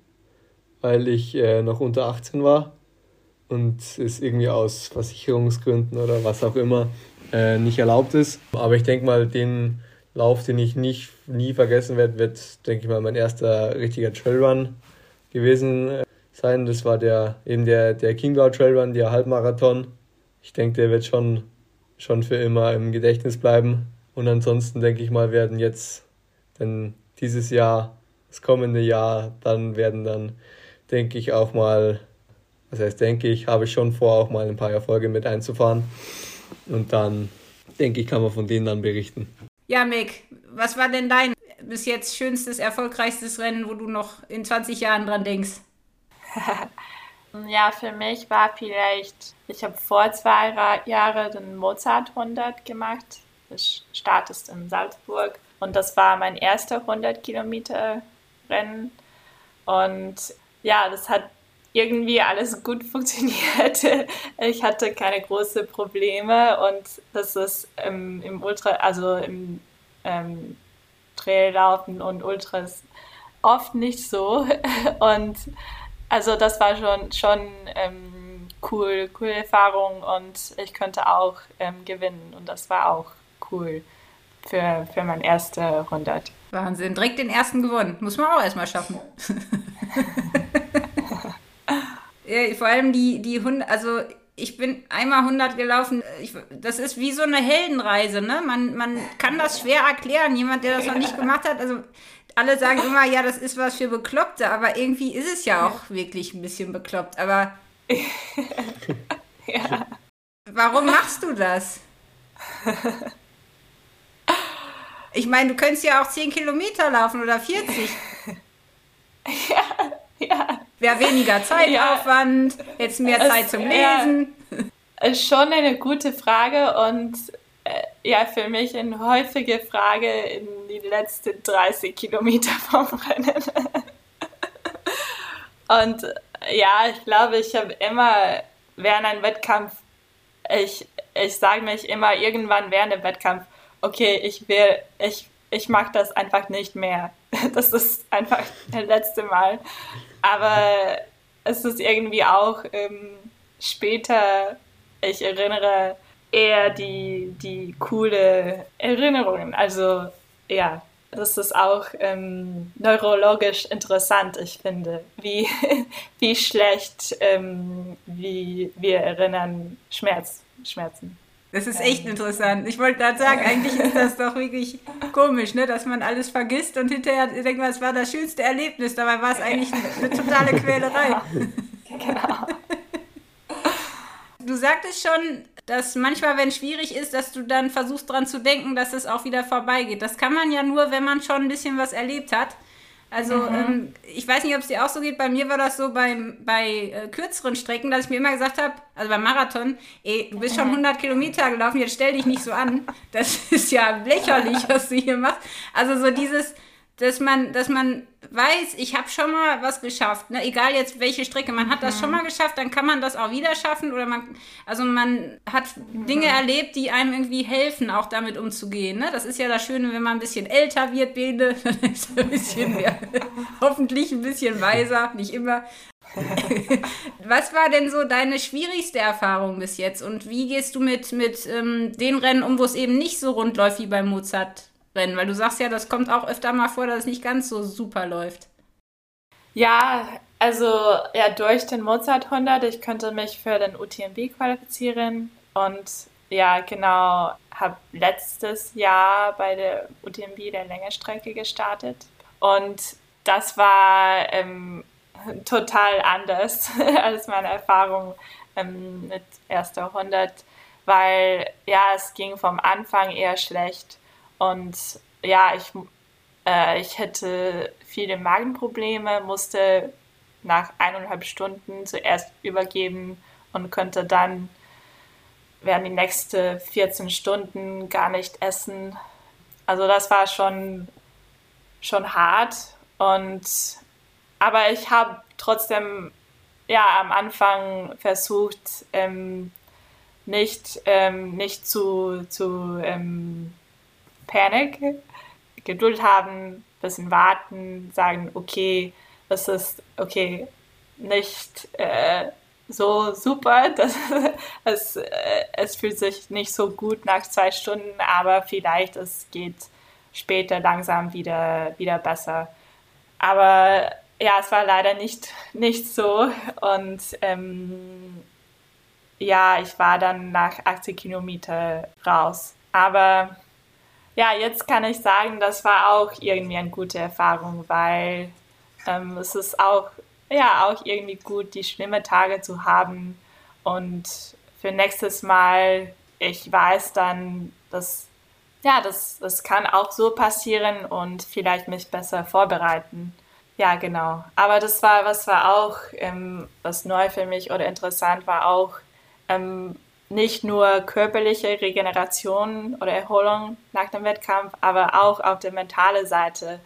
weil ich äh, noch unter 18 war und es irgendwie aus Versicherungsgründen oder was auch immer äh, nicht erlaubt ist. Aber ich denke mal, den Lauf, den ich nicht, nie vergessen werde, wird, denke ich mal, mein erster richtiger Trailrun gewesen äh, sein. Das war der eben der, der Chiemgau Trailrun, der Halbmarathon. Ich denke, der wird schon, schon für immer im Gedächtnis bleiben. Und ansonsten denke ich mal, werden jetzt denn dieses Jahr, das kommende Jahr, dann werden dann, denke ich, auch mal das heißt, denke ich, habe ich schon vor, auch mal ein paar Erfolge mit einzufahren. Und dann, denke ich, kann man von denen dann berichten. Ja, Mick, was war denn dein bis jetzt schönstes, erfolgreichstes Rennen, wo du noch in 20 Jahren dran denkst? ja, für mich war vielleicht, ich habe vor zwei Jahren den Mozart 100 gemacht. Das startest in Salzburg und das war mein erster 100 Kilometer Rennen. Und ja, das hat irgendwie alles gut funktioniert. Ich hatte keine großen Probleme und das ist ähm, im Ultra, also im ähm, Traillaufen und Ultras oft nicht so. Und also das war schon, schon ähm, cool, coole Erfahrung und ich könnte auch ähm, gewinnen und das war auch cool für, für mein erster 100. Wahnsinn, direkt den ersten gewonnen. Muss man auch erstmal schaffen. Vor allem die, die Hunde, also ich bin einmal 100 gelaufen. Ich, das ist wie so eine Heldenreise, ne? Man, man kann das schwer erklären. Jemand, der das noch nicht gemacht hat, also alle sagen immer, ja, das ist was für Bekloppte, aber irgendwie ist es ja auch wirklich ein bisschen bekloppt. Aber ja. warum machst du das? Ich meine, du könntest ja auch 10 Kilometer laufen oder 40. Ja, ja. Wäre weniger Zeitaufwand, ja, jetzt mehr es, Zeit zum Lesen. Ja, ist schon eine gute Frage und äh, ja, für mich eine häufige Frage in die letzten 30 Kilometer vom Rennen. und ja, ich glaube, ich habe immer während einem Wettkampf, ich, ich sage mich immer irgendwann während dem Wettkampf, okay, ich will, ich, ich mag das einfach nicht mehr. Das ist einfach das letzte Mal. Aber es ist irgendwie auch ähm, später, ich erinnere eher die, die coole Erinnerungen. Also ja, das ist auch ähm, neurologisch interessant, ich finde, wie, wie schlecht ähm, wie wir erinnern Schmerz, Schmerzen. Das ist echt interessant. Ich wollte gerade sagen, eigentlich ist das doch wirklich komisch, ne? dass man alles vergisst und hinterher denkt man, es war das schönste Erlebnis. Dabei war es eigentlich eine, totale Quälerei. Genau. Du sagtest schon, dass manchmal, wenn es schwierig ist, dass du dann versuchst dran zu denken, dass es auch wieder vorbeigeht. Das kann man ja nur, wenn man schon ein bisschen was erlebt hat. Also mhm. ähm, ich weiß nicht, ob es dir auch so geht. Bei mir war das so beim, bei äh, kürzeren Strecken, dass ich mir immer gesagt habe, also beim Marathon, ey, du bist schon 100 Kilometer gelaufen, jetzt stell dich nicht so an. Das ist ja lächerlich, was du hier machst. Also so dieses, dass man, dass man weiß, ich habe schon mal was geschafft. Ne? Egal jetzt welche Strecke, man hat das schon mal geschafft, dann kann man das auch wieder schaffen oder man, also man hat Dinge erlebt, die einem irgendwie helfen, auch damit umzugehen. Ne? Das ist ja das Schöne, wenn man ein bisschen älter wird, Bene, dann ist ein bisschen mehr, hoffentlich ein bisschen weiser, nicht immer. was war denn so deine schwierigste Erfahrung bis jetzt und wie gehst du mit, mit ähm, den Rennen um, wo es eben nicht so rund läuft wie beim Mozart? Rennen? Weil du sagst ja, das kommt auch öfter mal vor, dass es nicht ganz so super läuft. Ja, also ja, durch den Mozart 100, ich könnte mich für den UTMB qualifizieren und ja, genau, habe letztes Jahr bei der UTMB der Längerstrecke gestartet und das war ähm, total anders als meine Erfahrung ähm, mit erster 100, weil ja, es ging vom Anfang eher schlecht und ja, ich, äh, ich hätte viele Magenprobleme, musste nach eineinhalb Stunden zuerst übergeben und könnte dann während die nächsten 14 Stunden gar nicht essen. Also das war schon, schon hart und aber ich habe trotzdem ja am Anfang versucht ähm, nicht ähm, nicht zu zu ähm, Panik Geduld haben bisschen warten sagen okay es ist okay nicht äh, so super dass es äh, es fühlt sich nicht so gut nach zwei Stunden aber vielleicht es geht später langsam wieder wieder besser aber ja, es war leider nicht, nicht so. Und ähm, ja, ich war dann nach 80 Kilometer raus. Aber ja, jetzt kann ich sagen, das war auch irgendwie eine gute Erfahrung, weil ähm, es ist auch, ja, auch irgendwie gut, die schlimmen Tage zu haben. Und für nächstes Mal, ich weiß dann, dass ja, das, das kann auch so passieren und vielleicht mich besser vorbereiten. Ja, genau. Aber das war, was war auch, ähm, was neu für mich oder interessant war auch, ähm, nicht nur körperliche Regeneration oder Erholung nach dem Wettkampf, aber auch auf der mentalen Seite.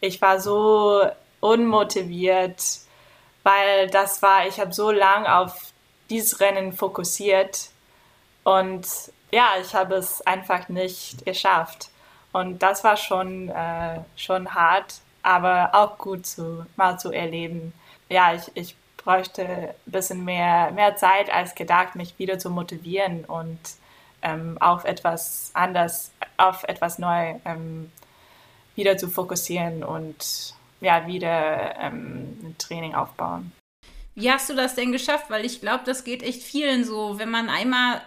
Ich war so unmotiviert, weil das war, ich habe so lange auf dieses Rennen fokussiert und ja, ich habe es einfach nicht geschafft. Und das war schon, äh, schon hart aber auch gut zu, mal zu erleben. Ja, ich, ich bräuchte ein bisschen mehr, mehr Zeit als gedacht, mich wieder zu motivieren und ähm, auf etwas anders, auf etwas neu ähm, wieder zu fokussieren und ja, wieder ähm, ein Training aufbauen. Wie hast du das denn geschafft? Weil ich glaube, das geht echt vielen so, wenn man einmal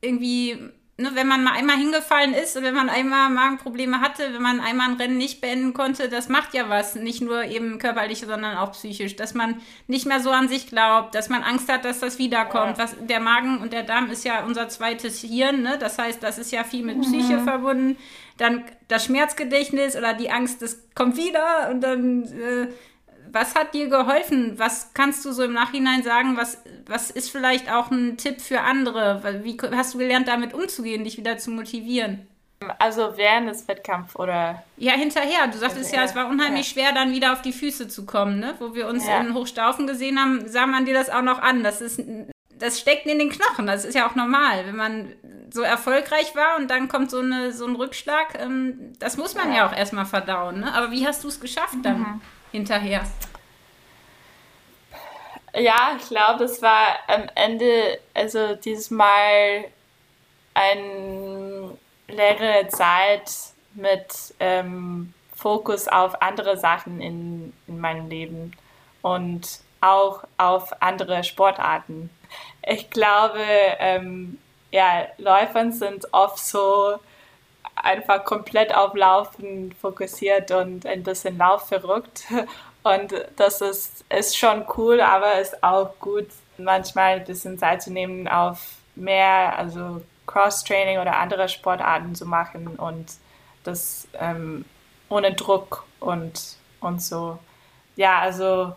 irgendwie ne, wenn man mal einmal hingefallen ist, wenn man einmal Magenprobleme hatte, wenn man einmal ein Rennen nicht beenden konnte, das macht ja was. Nicht nur eben körperlich, sondern auch psychisch. Dass man nicht mehr so an sich glaubt, dass man Angst hat, dass das wiederkommt. Was, der Magen und der Darm ist ja unser zweites Hirn, ne? Das heißt, das ist ja viel mit Psyche mhm. verbunden. Dann das Schmerzgedächtnis oder die Angst, das kommt wieder und dann äh, was hat dir geholfen? Was kannst du so im Nachhinein sagen? Was, was ist vielleicht auch ein Tipp für andere? Wie hast du gelernt, damit umzugehen, dich wieder zu motivieren? Also während des Wettkampfs oder? Ja, hinterher. Du sagtest hinterher. ja, es war unheimlich ja. schwer, dann wieder auf die Füße zu kommen. Ne? Wo wir uns ja. in Hochstaufen gesehen haben, sah man dir das auch noch an. Das, ist, das steckt in den Knochen. Das ist ja auch normal. Wenn man so erfolgreich war und dann kommt so, eine, so ein Rückschlag, ähm, das muss man ja, ja auch erstmal verdauen. Ne? Aber wie hast du es geschafft dann? Mhm hinterher? Ja, ich glaube, es war am Ende, also dieses Mal eine längere Zeit mit ähm, Fokus auf andere Sachen in, in meinem Leben und auch auf andere Sportarten. Ich glaube, ähm, ja, Läufern sind oft so einfach komplett auf Laufen fokussiert und ein bisschen laufverrückt. Und das ist, ist schon cool, aber ist auch gut, manchmal ein bisschen Zeit zu nehmen, auf mehr, also Cross-Training oder andere Sportarten zu machen und das ähm, ohne Druck und, und so. Ja, also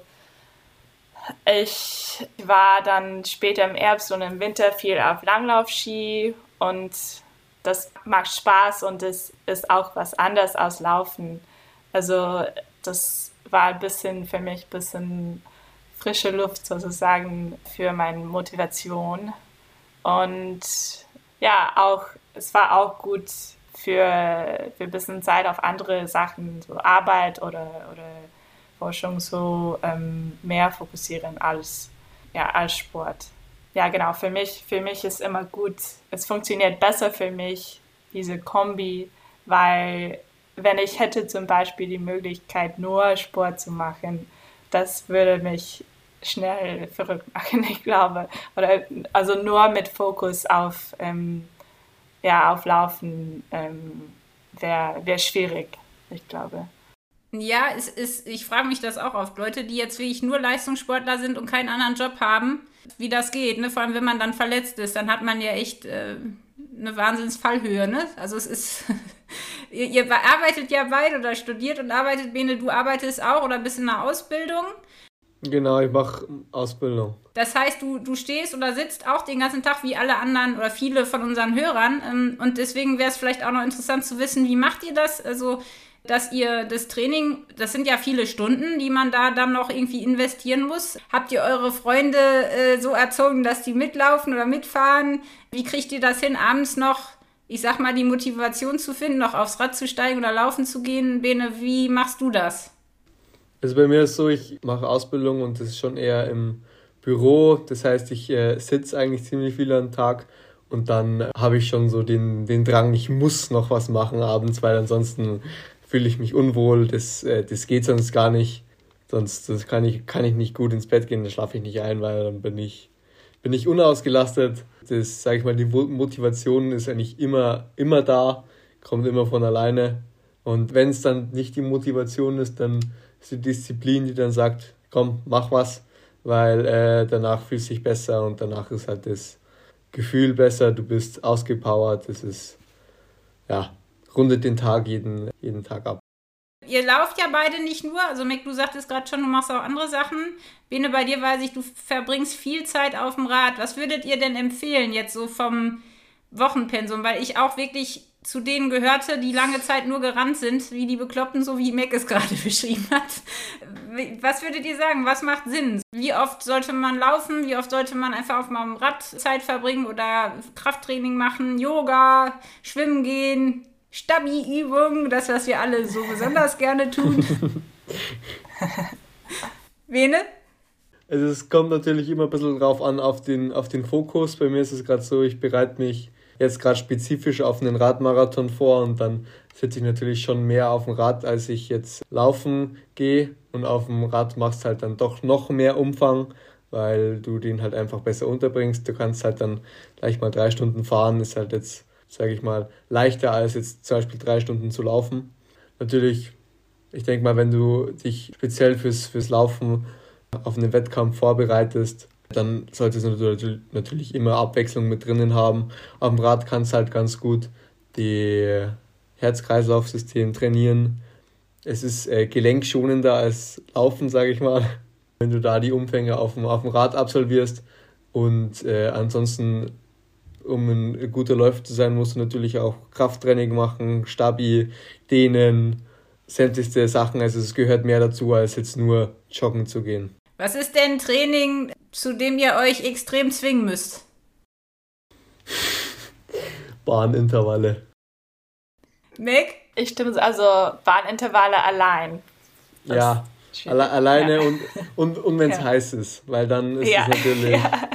ich war dann später im Herbst und im Winter viel auf Langlaufski und das macht Spaß und es ist auch was anderes als Laufen. Also das war ein bisschen für mich ein bisschen frische Luft sozusagen für meine Motivation. Und ja, auch es war auch gut für, für ein bisschen Zeit auf andere Sachen, so Arbeit oder, oder Forschung so ähm, mehr fokussieren als, ja, als Sport ja, genau, für mich, für mich ist immer gut, es funktioniert besser für mich, diese Kombi, weil wenn ich hätte zum Beispiel die Möglichkeit, nur Sport zu machen, das würde mich schnell verrückt machen, ich glaube. Oder also nur mit Fokus auf, ähm, ja, auf Laufen ähm, wäre wär schwierig, ich glaube. Ja, es ist, ich frage mich das auch oft. Leute, die jetzt wirklich nur Leistungssportler sind und keinen anderen Job haben, wie das geht. Ne? Vor allem, wenn man dann verletzt ist, dann hat man ja echt äh, eine Wahnsinnsfallhöhe. Ne? Also es ist, ihr, ihr, arbeitet ja beide oder studiert und arbeitet, Bene, du arbeitest auch oder bist in einer Ausbildung. Genau, ich mache Ausbildung. Das heißt, du, du stehst oder sitzt auch den ganzen Tag wie alle anderen oder viele von unseren Hörern. Ähm, und deswegen wäre es vielleicht auch noch interessant zu wissen, wie macht ihr das? Also dass ihr das Training, das sind ja viele Stunden, die man da dann noch irgendwie investieren muss. Habt ihr eure Freunde äh, so erzogen, dass die mitlaufen oder mitfahren? Wie kriegt ihr das hin, abends noch, ich sag mal, die Motivation zu finden, noch aufs Rad zu steigen oder laufen zu gehen? Bene, wie machst du das? Also bei mir ist so, ich mache Ausbildung und das ist schon eher im Büro. Das heißt, ich äh, sitze eigentlich ziemlich viel am Tag und dann habe ich schon so den, den Drang, ich muss noch was machen abends, weil ansonsten fühle ich mich unwohl, das, äh, das geht sonst gar nicht. Sonst das kann, ich, kann ich nicht gut ins Bett gehen, dann schlafe ich nicht ein, weil dann bin ich, bin ich unausgelastet. Das, sage ich mal, die Motivation ist eigentlich immer, immer da, kommt immer von alleine. Und wenn es dann nicht die Motivation ist, dann ist die Disziplin, die dann sagt, komm, mach was, weil äh, danach fühlst du dich besser und danach ist halt das Gefühl besser, du bist ausgepowert, das ist, ja, rundet den Tag jeden, jeden Tag ab. Ihr lauft ja beide nicht nur, also Mick, du sagtest gerade schon, du machst auch andere Sachen. Bene, bei dir weiß ich, du verbringst viel Zeit auf dem Rad. Was würdet ihr denn empfehlen jetzt so vom Wochenpensum? Weil ich auch wirklich zu denen gehörte, die lange Zeit nur gerannt sind, wie die Bekloppten, so wie Mick es gerade beschrieben hat. Was würdet ihr sagen? Was macht Sinn? Wie oft sollte man laufen? Wie oft sollte man einfach auf meinem Rad Zeit verbringen oder Krafttraining machen, Yoga, schwimmen gehen? Stabi-Übung, das, was wir alle so besonders gerne tun. Vene? Also es kommt natürlich immer ein bisschen drauf an, auf den, auf den Fokus. Bei mir ist es gerade so, ich bereite mich jetzt gerade spezifisch auf einen Radmarathon vor und dann sitze ich natürlich schon mehr auf dem Rad, als ich jetzt laufen gehe. Und auf dem Rad machst halt dann doch noch mehr Umfang, weil du den halt einfach besser unterbringst. Du kannst halt dann gleich mal drei Stunden fahren, ist halt jetzt sage ich mal, leichter als jetzt zum Beispiel drei Stunden zu laufen. Natürlich, ich denke mal, wenn du dich speziell fürs, fürs Laufen auf einen Wettkampf vorbereitest, dann solltest du natürlich immer Abwechslung mit drinnen haben. Auf dem Rad kannst du halt ganz gut die Herz-Kreislauf-System trainieren. Es ist äh, gelenkschonender als Laufen, sage ich mal, wenn du da die Umfänge auf dem, auf dem Rad absolvierst. Und äh, ansonsten um ein guter Läufer zu sein, musst du natürlich auch Krafttraining machen, Stabi, Dehnen, sämtlichste Sachen. Also es gehört mehr dazu, als jetzt nur joggen zu gehen. Was ist denn Training, zu dem ihr euch extrem zwingen müsst? Bahnintervalle. Mick? Ich stimme, also Bahnintervalle allein. Das ja, alle, alleine ja. und, und, und wenn es ja. heiß ist, weil dann ist ja. es natürlich. Ja.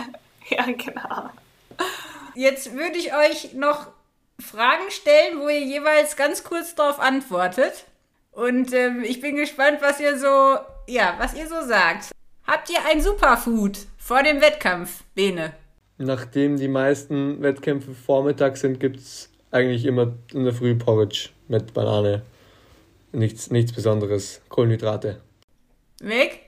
ja, genau. Jetzt würde ich euch noch Fragen stellen, wo ihr jeweils ganz kurz darauf antwortet. Und ähm, ich bin gespannt, was ihr so, ja, was ihr so sagt. Habt ihr ein Superfood vor dem Wettkampf, Bene? Nachdem die meisten Wettkämpfe Vormittag sind, gibt es eigentlich immer in der Früh Porridge mit Banane. Nichts, nichts Besonderes. Kohlenhydrate. Weg?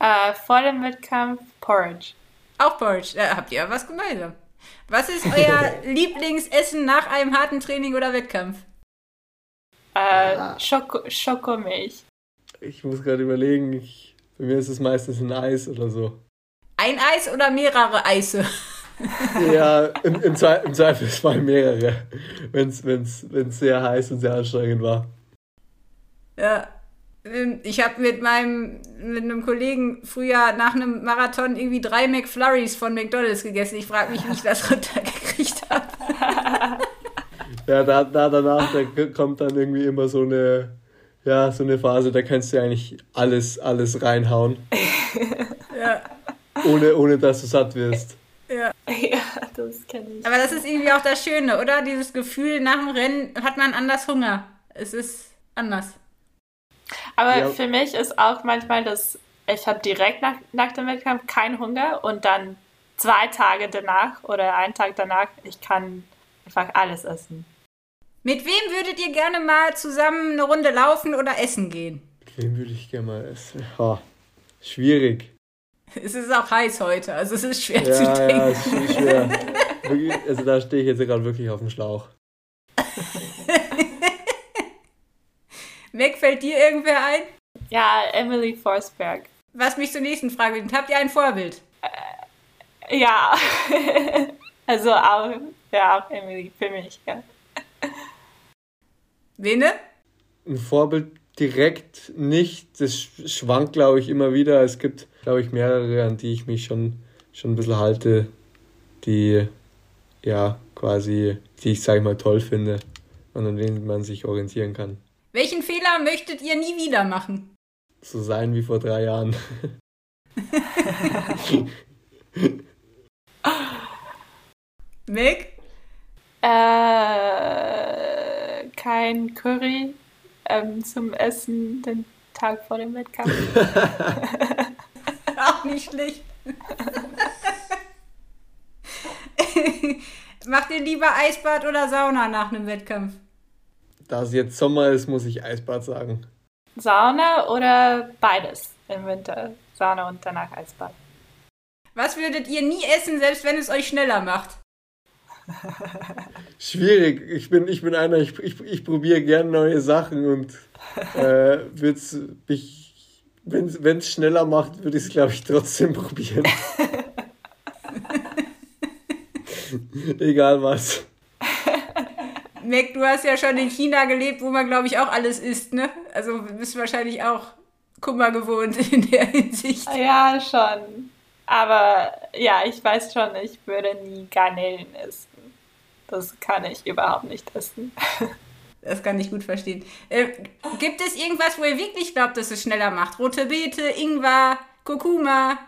Uh, vor dem Wettkampf Porridge. Auch Porridge. Da habt ihr was gemeinsam. Was ist euer Lieblingsessen nach einem harten Training oder Wettkampf? Äh, Schoko Schokomilch. Ich muss gerade überlegen, ich, bei mir ist es meistens ein Eis oder so. Ein Eis oder mehrere Eise? ja, im, im, im Zweifelsfall mehrere, wenn es wenn's, wenn's sehr heiß und sehr anstrengend war. Ja, ich habe mit meinem mit einem Kollegen früher nach einem Marathon irgendwie drei McFlurries von McDonald's gegessen. Ich frage mich, wie ich das runtergekriegt habe. ja, da, da danach da kommt dann irgendwie immer so eine ja so eine Phase, da kannst du eigentlich alles alles reinhauen. ja. Ohne ohne dass du satt wirst. Ja. ja, das kenne ich. Aber das ist irgendwie auch das Schöne, oder? Dieses Gefühl, nach dem Rennen hat man anders Hunger. Es ist anders. Aber ja. für mich ist auch manchmal das, ich habe direkt nach, nach dem Wettkampf keinen Hunger und dann zwei Tage danach oder einen Tag danach, ich kann einfach alles essen. Mit wem würdet ihr gerne mal zusammen eine Runde laufen oder essen gehen? Mit wem würde ich gerne mal essen? Ha, schwierig. Es ist auch heiß heute, also es ist schwer ja, zu denken. Ja, es ist schwer. also da stehe ich jetzt gerade wirklich auf dem Schlauch. Meg, fällt dir irgendwer ein? Ja, Emily Forsberg. Was mich zur nächsten Frage bringt. Habt ihr ein Vorbild? Äh, ja. also auch, ja, auch Emily für mich, ja. Wene? Ein Vorbild direkt nicht. Das schwankt, glaube ich, immer wieder. Es gibt, glaube ich, mehrere, an die ich mich schon, schon ein bisschen halte, die ja quasi, die ich, sage ich mal, toll finde und an denen man sich orientieren kann. Welchen Fehler möchtet ihr nie wieder machen? So sein wie vor drei Jahren. Meg? Äh, kein Curry ähm, zum Essen den Tag vor dem Wettkampf. Auch nicht schlecht. Macht ihr lieber Eisbad oder Sauna nach einem Wettkampf? Da es jetzt Sommer ist, muss ich Eisbad sagen. Sauna oder beides im Winter? Sauna und danach Eisbad. Was würdet ihr nie essen, selbst wenn es euch schneller macht? Schwierig. Ich bin, ich bin einer, ich, ich, ich probiere gern neue Sachen und äh, wenn es schneller macht, würde ich es, glaube ich, trotzdem probieren. Egal was. Mac, du hast ja schon in China gelebt, wo man, glaube ich, auch alles isst, ne? Also du bist wahrscheinlich auch Kummer gewohnt in der Hinsicht. Ja, schon. Aber ja, ich weiß schon, ich würde nie Garnelen essen. Das kann ich überhaupt nicht essen. Das kann ich gut verstehen. Äh, gibt es irgendwas, wo ihr wirklich glaubt, dass es schneller macht? Rote Beete, Ingwer, Kurkuma?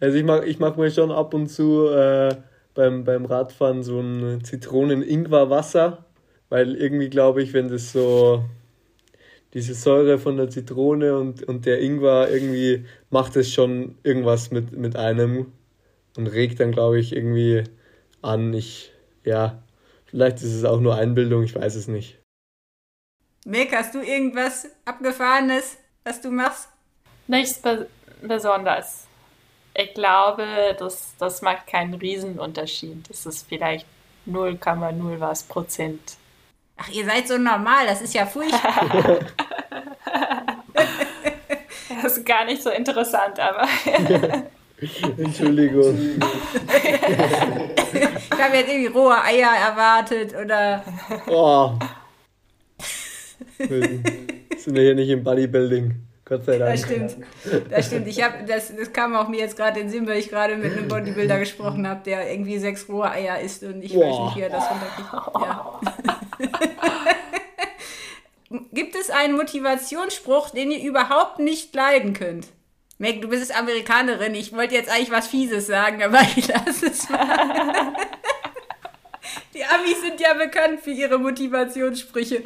Also ich mache ich mach mir schon ab und zu äh, beim, beim Radfahren so ein Zitronen-Ingwer-Wasser, weil irgendwie glaube ich, wenn das so diese Säure von der Zitrone und, und der Ingwer irgendwie macht es schon irgendwas mit, mit einem und regt dann, glaube ich, irgendwie an. Ich, ja, vielleicht ist es auch nur Einbildung, ich weiß es nicht. Mick, hast du irgendwas Abgefahrenes, was du machst? Nichts be Besonderes. Ich glaube, das, das macht keinen Riesenunterschied. Das ist vielleicht 0,0 was Prozent. Ach, ihr seid so normal, das ist ja furchtbar. das ist gar nicht so interessant, aber. Entschuldigung. ich habe jetzt irgendwie rohe Eier erwartet oder. Oh. Wir sind ja hier nicht im Bodybuilding. Gott sei Dank. Das stimmt. Das stimmt. Ich hab, das, das kam auch mir jetzt gerade in den Sinn, weil ich gerade mit einem Bodybuilder gesprochen habe, der irgendwie sechs rohe Eier isst und ich Boah. weiß nicht, wie er das runterkriegt. Ja. Gibt es einen Motivationsspruch, den ihr überhaupt nicht leiden könnt? Meg, du bist Amerikanerin. Ich wollte jetzt eigentlich was Fieses sagen, aber ich lasse es mal. Die Amis sind ja bekannt für ihre Motivationssprüche.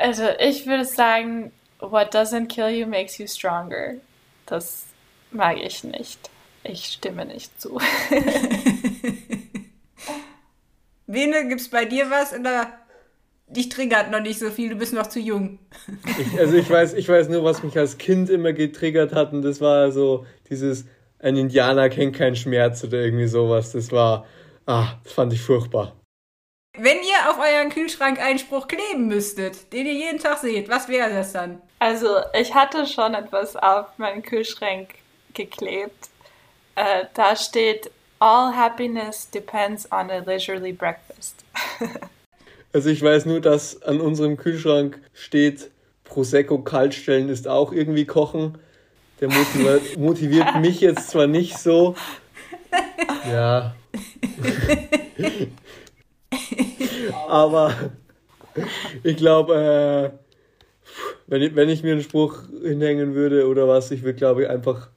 Also ich würde sagen, what doesn't kill you makes you stronger. Das mag ich nicht. Ich stimme nicht zu. Vene, gibt's bei dir was oder dich triggert noch nicht so viel, du bist noch zu jung. Ich, also ich weiß, ich weiß nur, was mich als Kind immer getriggert hat und das war so dieses, ein Indianer kennt keinen Schmerz oder irgendwie sowas. Das war, ah, das fand ich furchtbar. Wenn ihr auf euren Kühlschrank einen Spruch kleben müsstet, den ihr jeden Tag seht, was wäre das dann? Also ich hatte schon etwas auf meinen Kühlschrank geklebt. Äh, da steht, All happiness depends on a leisurely breakfast. also ich weiß nur, dass an unserem Kühlschrank steht, Prosecco kaltstellen ist auch irgendwie kochen. Der motiviert, motiviert mich jetzt zwar nicht so. Ja. Aber ich glaube, äh, wenn, ich, wenn ich mir einen Spruch hinhängen würde oder was, ich würde, glaube ich, einfach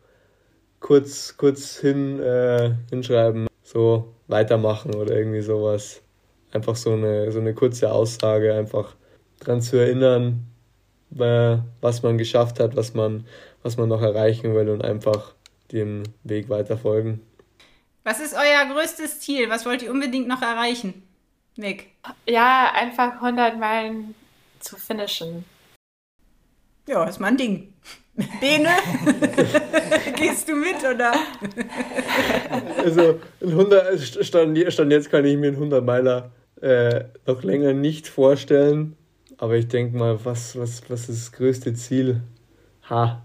kurz, kurz hin, äh, hinschreiben, so weitermachen oder irgendwie sowas. Einfach so eine, so eine kurze Aussage, einfach dran zu erinnern, äh, was man geschafft hat, was man, was man noch erreichen will und einfach den Weg weiter folgen. Was ist euer größtes Ziel? Was wollt ihr unbedingt noch erreichen? Nick. Ja, einfach 100 Meilen zu finishen. Ja, ist mein Ding. Bene, gehst du mit oder? Also, ein 100, stand, stand jetzt kann ich mir einen 100 Meiler äh, noch länger nicht vorstellen. Aber ich denke mal, was, was, was ist das größte Ziel? Ha.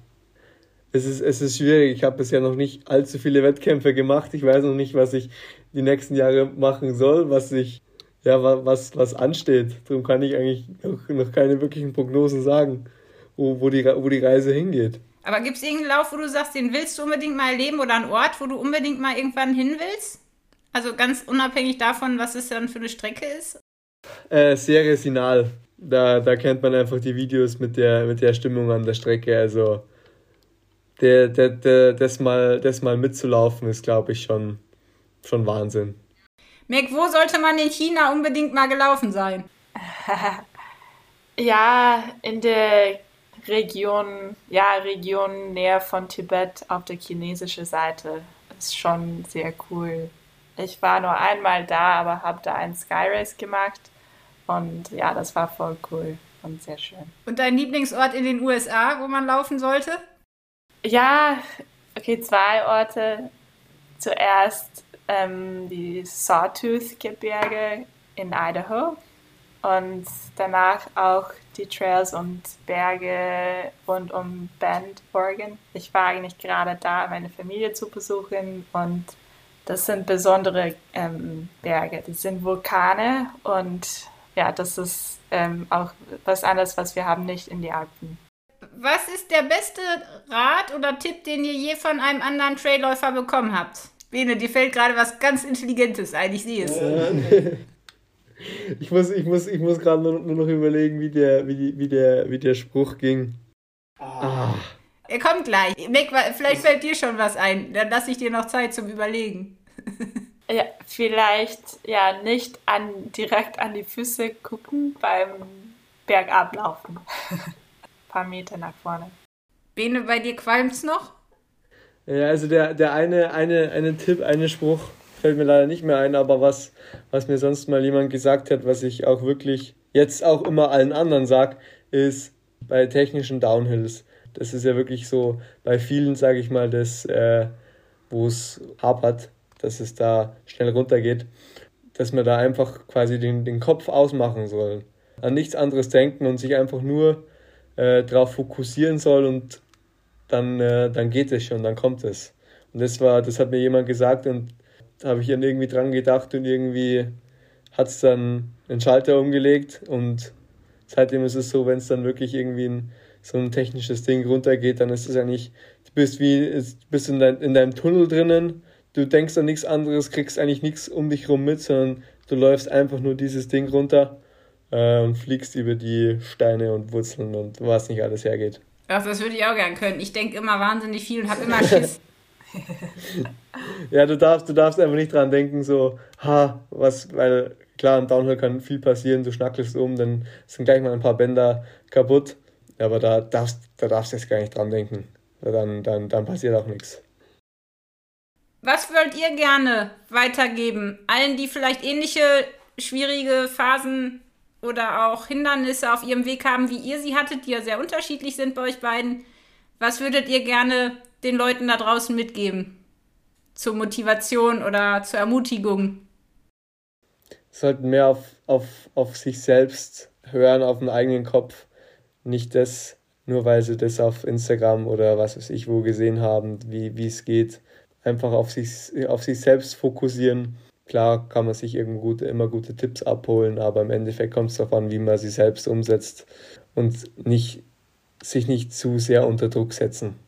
Es ist, es ist schwierig. Ich habe bisher noch nicht allzu viele Wettkämpfe gemacht. Ich weiß noch nicht, was ich die nächsten Jahre machen soll, was ich, ja, was, was ansteht. Darum kann ich eigentlich noch, noch keine wirklichen Prognosen sagen wo, wo, die, wo die Reise hingeht. Aber gibt es irgendeinen Lauf, wo du sagst, den willst du unbedingt mal erleben oder einen Ort, wo du unbedingt mal irgendwann hin willst? Also ganz unabhängig davon, was es dann für eine Strecke ist? Äh, Serie Sinal. Da, da kennt man einfach die Videos mit der, mit der Stimmung an der Strecke. Also der, der, der, das, mal, das mal mitzulaufen, ist, glaube ich, schon, schon Wahnsinn. Meg, wo sollte man in China unbedingt mal gelaufen sein? ja, in der Region, ja, Region näher von Tibet auf der chinesischen Seite. Ist schon sehr cool. Ich war nur einmal da, aber habe da einen Sky Race gemacht. Und ja, das war voll cool und sehr schön. Und dein Lieblingsort in den USA, wo man laufen sollte? Ja, okay, zwei Orte. Zuerst ähm, die Sawtooth-Gebirge in Idaho und danach auch die Trails und Berge rund um Bend, Oregon. Ich war eigentlich gerade da, meine Familie zu besuchen und das sind besondere ähm, Berge. Das sind Vulkane und ja, das ist ähm, auch was anderes, was wir haben nicht in die Alpen. Was ist der beste Rat oder Tipp, den ihr je von einem anderen Trailläufer bekommen habt? Bene, dir fällt gerade was ganz Intelligentes ein, ich sehe es. Ich muss, ich muss, ich muss gerade nur, noch überlegen, wie der, wie, die, wie, der, wie der Spruch ging. Ah. Er kommt gleich. Nick, vielleicht fällt dir schon was ein. Dann lasse ich dir noch Zeit zum Überlegen. Ja, vielleicht ja nicht an, direkt an die Füße gucken beim Bergablaufen. Paar Meter nach vorne. Bene, bei dir qualmt's noch? Ja, also der, der eine, eine, eine Tipp, eine Spruch, fällt mir leider nicht mehr ein, aber was, was mir sonst mal jemand gesagt hat, was ich auch wirklich jetzt auch immer allen anderen sage, ist bei technischen Downhills. Das ist ja wirklich so bei vielen, sage ich mal, das, äh, wo es hapert, dass es da schnell runtergeht, dass man da einfach quasi den, den Kopf ausmachen soll. An nichts anderes denken und sich einfach nur äh, darauf fokussieren soll und dann, äh, dann geht es schon, dann kommt es. Und das war, das hat mir jemand gesagt und habe ich dann irgendwie dran gedacht und irgendwie hat es dann einen Schalter umgelegt und seitdem ist es so, wenn es dann wirklich irgendwie ein, so ein technisches Ding runtergeht, dann ist es eigentlich, du bist wie, bist in, dein, in deinem Tunnel drinnen, du denkst an nichts anderes, kriegst eigentlich nichts um dich rum mit, sondern du läufst einfach nur dieses Ding runter äh, und fliegst über die Steine und Wurzeln und was nicht alles hergeht. Ach, das würde ich auch gern können. Ich denke immer wahnsinnig viel und habe immer Schiss. ja, du darfst, du darfst einfach nicht dran denken, so, ha, was, weil klar, im Downhill kann viel passieren, du schnackelst um, dann sind gleich mal ein paar Bänder kaputt. Aber da darfst, da darfst du jetzt gar nicht dran denken. Dann, dann, dann passiert auch nichts. Was wollt ihr gerne weitergeben? Allen, die vielleicht ähnliche schwierige Phasen oder auch Hindernisse auf ihrem Weg haben, wie ihr sie hattet, die ja sehr unterschiedlich sind bei euch beiden. Was würdet ihr gerne den Leuten da draußen mitgeben? Zur Motivation oder zur Ermutigung? Sollten mehr auf, auf, auf sich selbst hören, auf den eigenen Kopf. Nicht das, nur weil sie das auf Instagram oder was weiß ich wo gesehen haben, wie, es geht. Einfach auf sich, auf sich selbst fokussieren. Klar kann man sich gut, immer gute Tipps abholen, aber im Endeffekt kommt es darauf an, wie man sie selbst umsetzt und nicht, sich nicht zu sehr unter Druck setzen.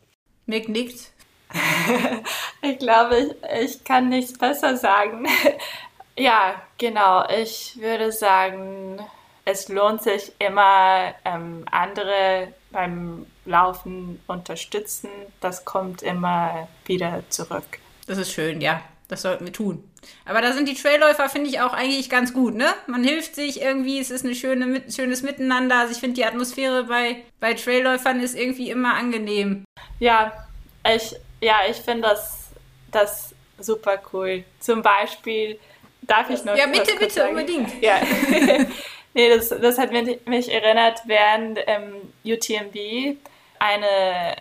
Mick nickt. ich glaube, ich, ich kann nichts besser sagen. ja, genau. Ich würde sagen, es lohnt sich immer, ähm, andere beim Laufen unterstützen. Das kommt immer wieder zurück. Das ist schön, ja. Das sollten wir tun. Aber da sind die Trailläufer, finde ich, auch eigentlich ganz gut, ne? Man hilft sich irgendwie, es ist ein schöne, schönes Miteinander. Also ich finde, die Atmosphäre bei, bei Trailläufern ist irgendwie immer angenehm. Ja, ich ja, ich finde das, das super cool. Zum Beispiel, darf ich noch Ja, bitte, bitte, sagen? unbedingt. Ja. nee, das, das hat mich, mich erinnert, während ähm, UTMB eine,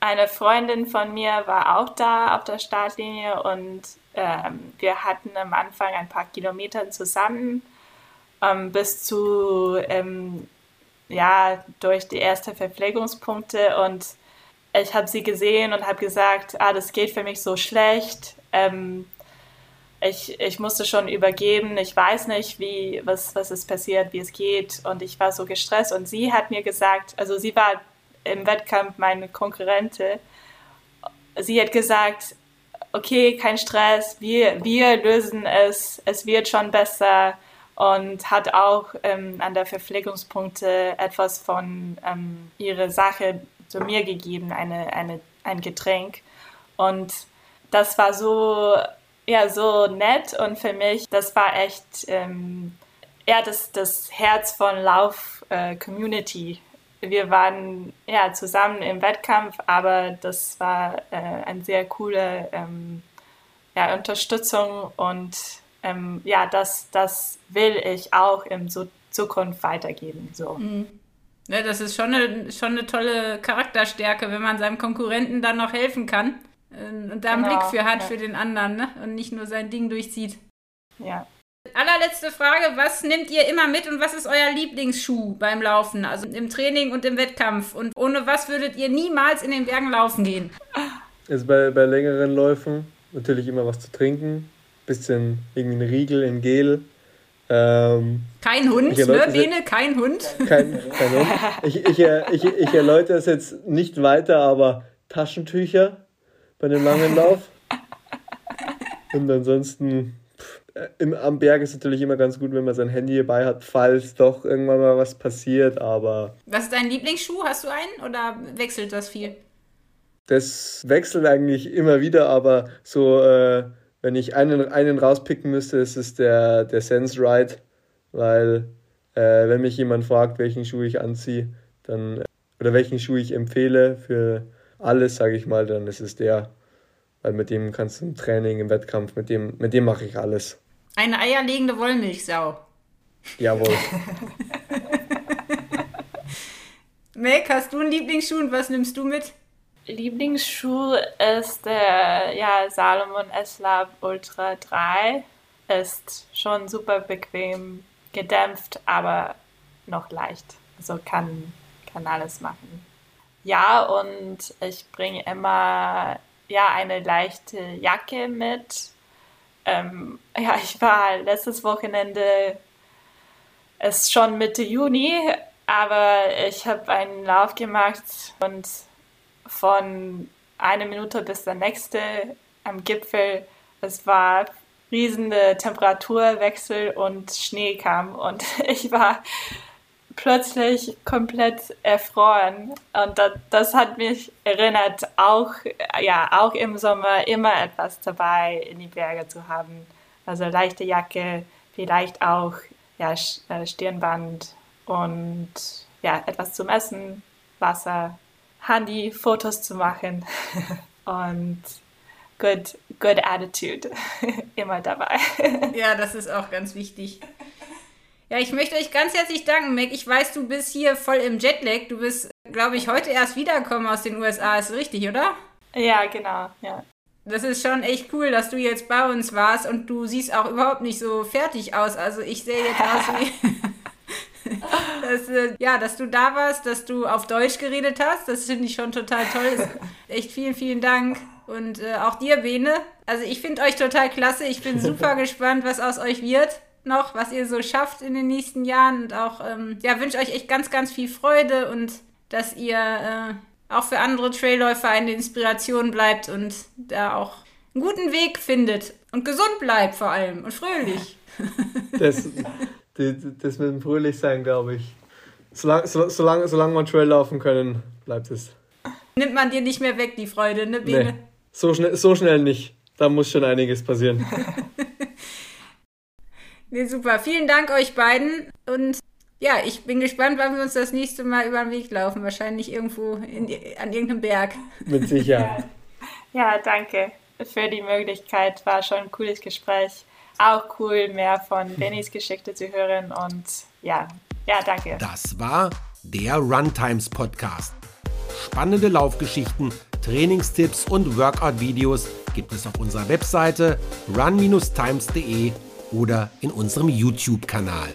eine Freundin von mir war auch da auf der Startlinie und ähm, wir hatten am Anfang ein paar Kilometer zusammen ähm, bis zu, ähm, ja, durch die ersten Verpflegungspunkte und ich habe sie gesehen und habe gesagt, ah, das geht für mich so schlecht. Ähm, ich, ich musste schon übergeben, ich weiß nicht, wie, was, was ist passiert, wie es geht. Und ich war so gestresst. Und sie hat mir gesagt, also sie war im Wettkampf meine Konkurrentin. Sie hat gesagt, okay, kein Stress, wir, wir lösen es, es wird schon besser und hat auch ähm, an der Verpflegungspunkte etwas von ähm, ihrer Sache zu mir gegeben, eine, eine, ein Getränk. Und das war so, ja, so nett und für mich, das war echt, ähm, ja, das, das Herz von Lauf äh, Community. Wir waren ja zusammen im Wettkampf, aber das war äh, eine sehr coole ähm, ja, Unterstützung und ähm, ja, das, das will ich auch in so Zukunft weitergeben. So. Mhm. Ja, das ist schon eine, schon eine tolle Charakterstärke, wenn man seinem Konkurrenten dann noch helfen kann äh, und da einen genau, Blick für hat ja. für den anderen ne? und nicht nur sein Ding durchzieht. Ja. Allerletzte Frage, was nehmt ihr immer mit und was ist euer Lieblingsschuh beim Laufen, also im Training und im Wettkampf? Und ohne was würdet ihr niemals in den Bergen laufen gehen? Also bei, bei längeren Läufen natürlich immer was zu trinken, bisschen irgendwie ein Riegel in Gel. Ähm, kein Hund, ne, Bene? Kein Hund? Kein, kein Hund. Ich, ich, ich, ich erläutere es jetzt nicht weiter, aber Taschentücher bei dem langen Lauf. Und ansonsten äh, im, am Berg ist natürlich immer ganz gut, wenn man sein Handy dabei hat, falls doch irgendwann mal was passiert, aber. Was ist dein Lieblingsschuh? Hast du einen oder wechselt das viel? Das wechselt eigentlich immer wieder, aber so, äh, wenn ich einen, einen rauspicken müsste, ist es der, der Sense Ride, weil äh, wenn mich jemand fragt, welchen Schuh ich anziehe, dann oder welchen Schuh ich empfehle für alles, sage ich mal, dann ist es der, weil mit dem kannst du im Training, im Wettkampf, mit dem, mit dem mache ich alles. Eine eierlegende Wollmilchsau. Jawohl. Meg, hast du einen Lieblingsschuh und was nimmst du mit? Lieblingsschuh ist der ja, Salomon S-Lab Ultra 3. Ist schon super bequem, gedämpft, aber noch leicht. Also kann, kann alles machen. Ja, und ich bringe immer ja, eine leichte Jacke mit. Ähm, ja, ich war letztes Wochenende, es ist schon Mitte Juni, aber ich habe einen Lauf gemacht und von einer Minute bis der nächste am Gipfel. Es war riesende Temperaturwechsel und Schnee kam und ich war plötzlich komplett erfroren und das, das, hat mich erinnert, auch ja auch im Sommer immer etwas dabei in die Berge zu haben. Also leichte Jacke, vielleicht auch ja äh, Stirnband und ja etwas zum Essen, Wasser Handy Fotos zu machen und good, good attitude immer dabei. ja, das ist auch ganz wichtig. Ja, ich möchte euch ganz herzlich danken, Meg. Ich weiß, du bist hier voll im Jetlag. Du bist, glaube ich, heute erst wiedergekommen aus den USA. Ist richtig, oder? Ja, genau, ja. Das ist schon echt cool, dass du jetzt bei uns warst und du siehst auch überhaupt nicht so fertig aus. Also ich sehe jetzt aus wie dass, äh, ja, dass du da warst, dass du auf Deutsch geredet hast. Das finde ich schon total toll. Echt vielen, vielen Dank. Und äh, auch dir, Bene. Also ich finde euch total klasse. Ich bin super gespannt, was aus euch wird noch, was ihr so schafft in den nächsten Jahren. Und auch, ähm, ja, wünsche euch echt ganz, ganz viel Freude und dass ihr äh, auch für andere Trailläufer eine Inspiration bleibt und da auch einen guten Weg findet. Und gesund bleibt vor allem und fröhlich. Das, das mit dem Fröhlichsein, glaube ich. Solange, solange, solange man Trail laufen können, bleibt es. Nimmt man dir nicht mehr weg, die Freude, ne, Bene? Nee, so, schnell, so schnell nicht. Da muss schon einiges passieren. nee, super. Vielen Dank euch beiden. Und ja, ich bin gespannt, wann wir uns das nächste Mal über den Weg laufen. Wahrscheinlich irgendwo in, an irgendeinem Berg. Mit Sicherheit. Ja, danke für die Möglichkeit. War schon ein cooles Gespräch. Auch cool, mehr von Bennys Geschichte zu hören. Und ja, ja, danke. Das war der Runtimes Podcast. Spannende Laufgeschichten, Trainingstipps und Workout-Videos gibt es auf unserer Webseite run-times.de oder in unserem YouTube-Kanal.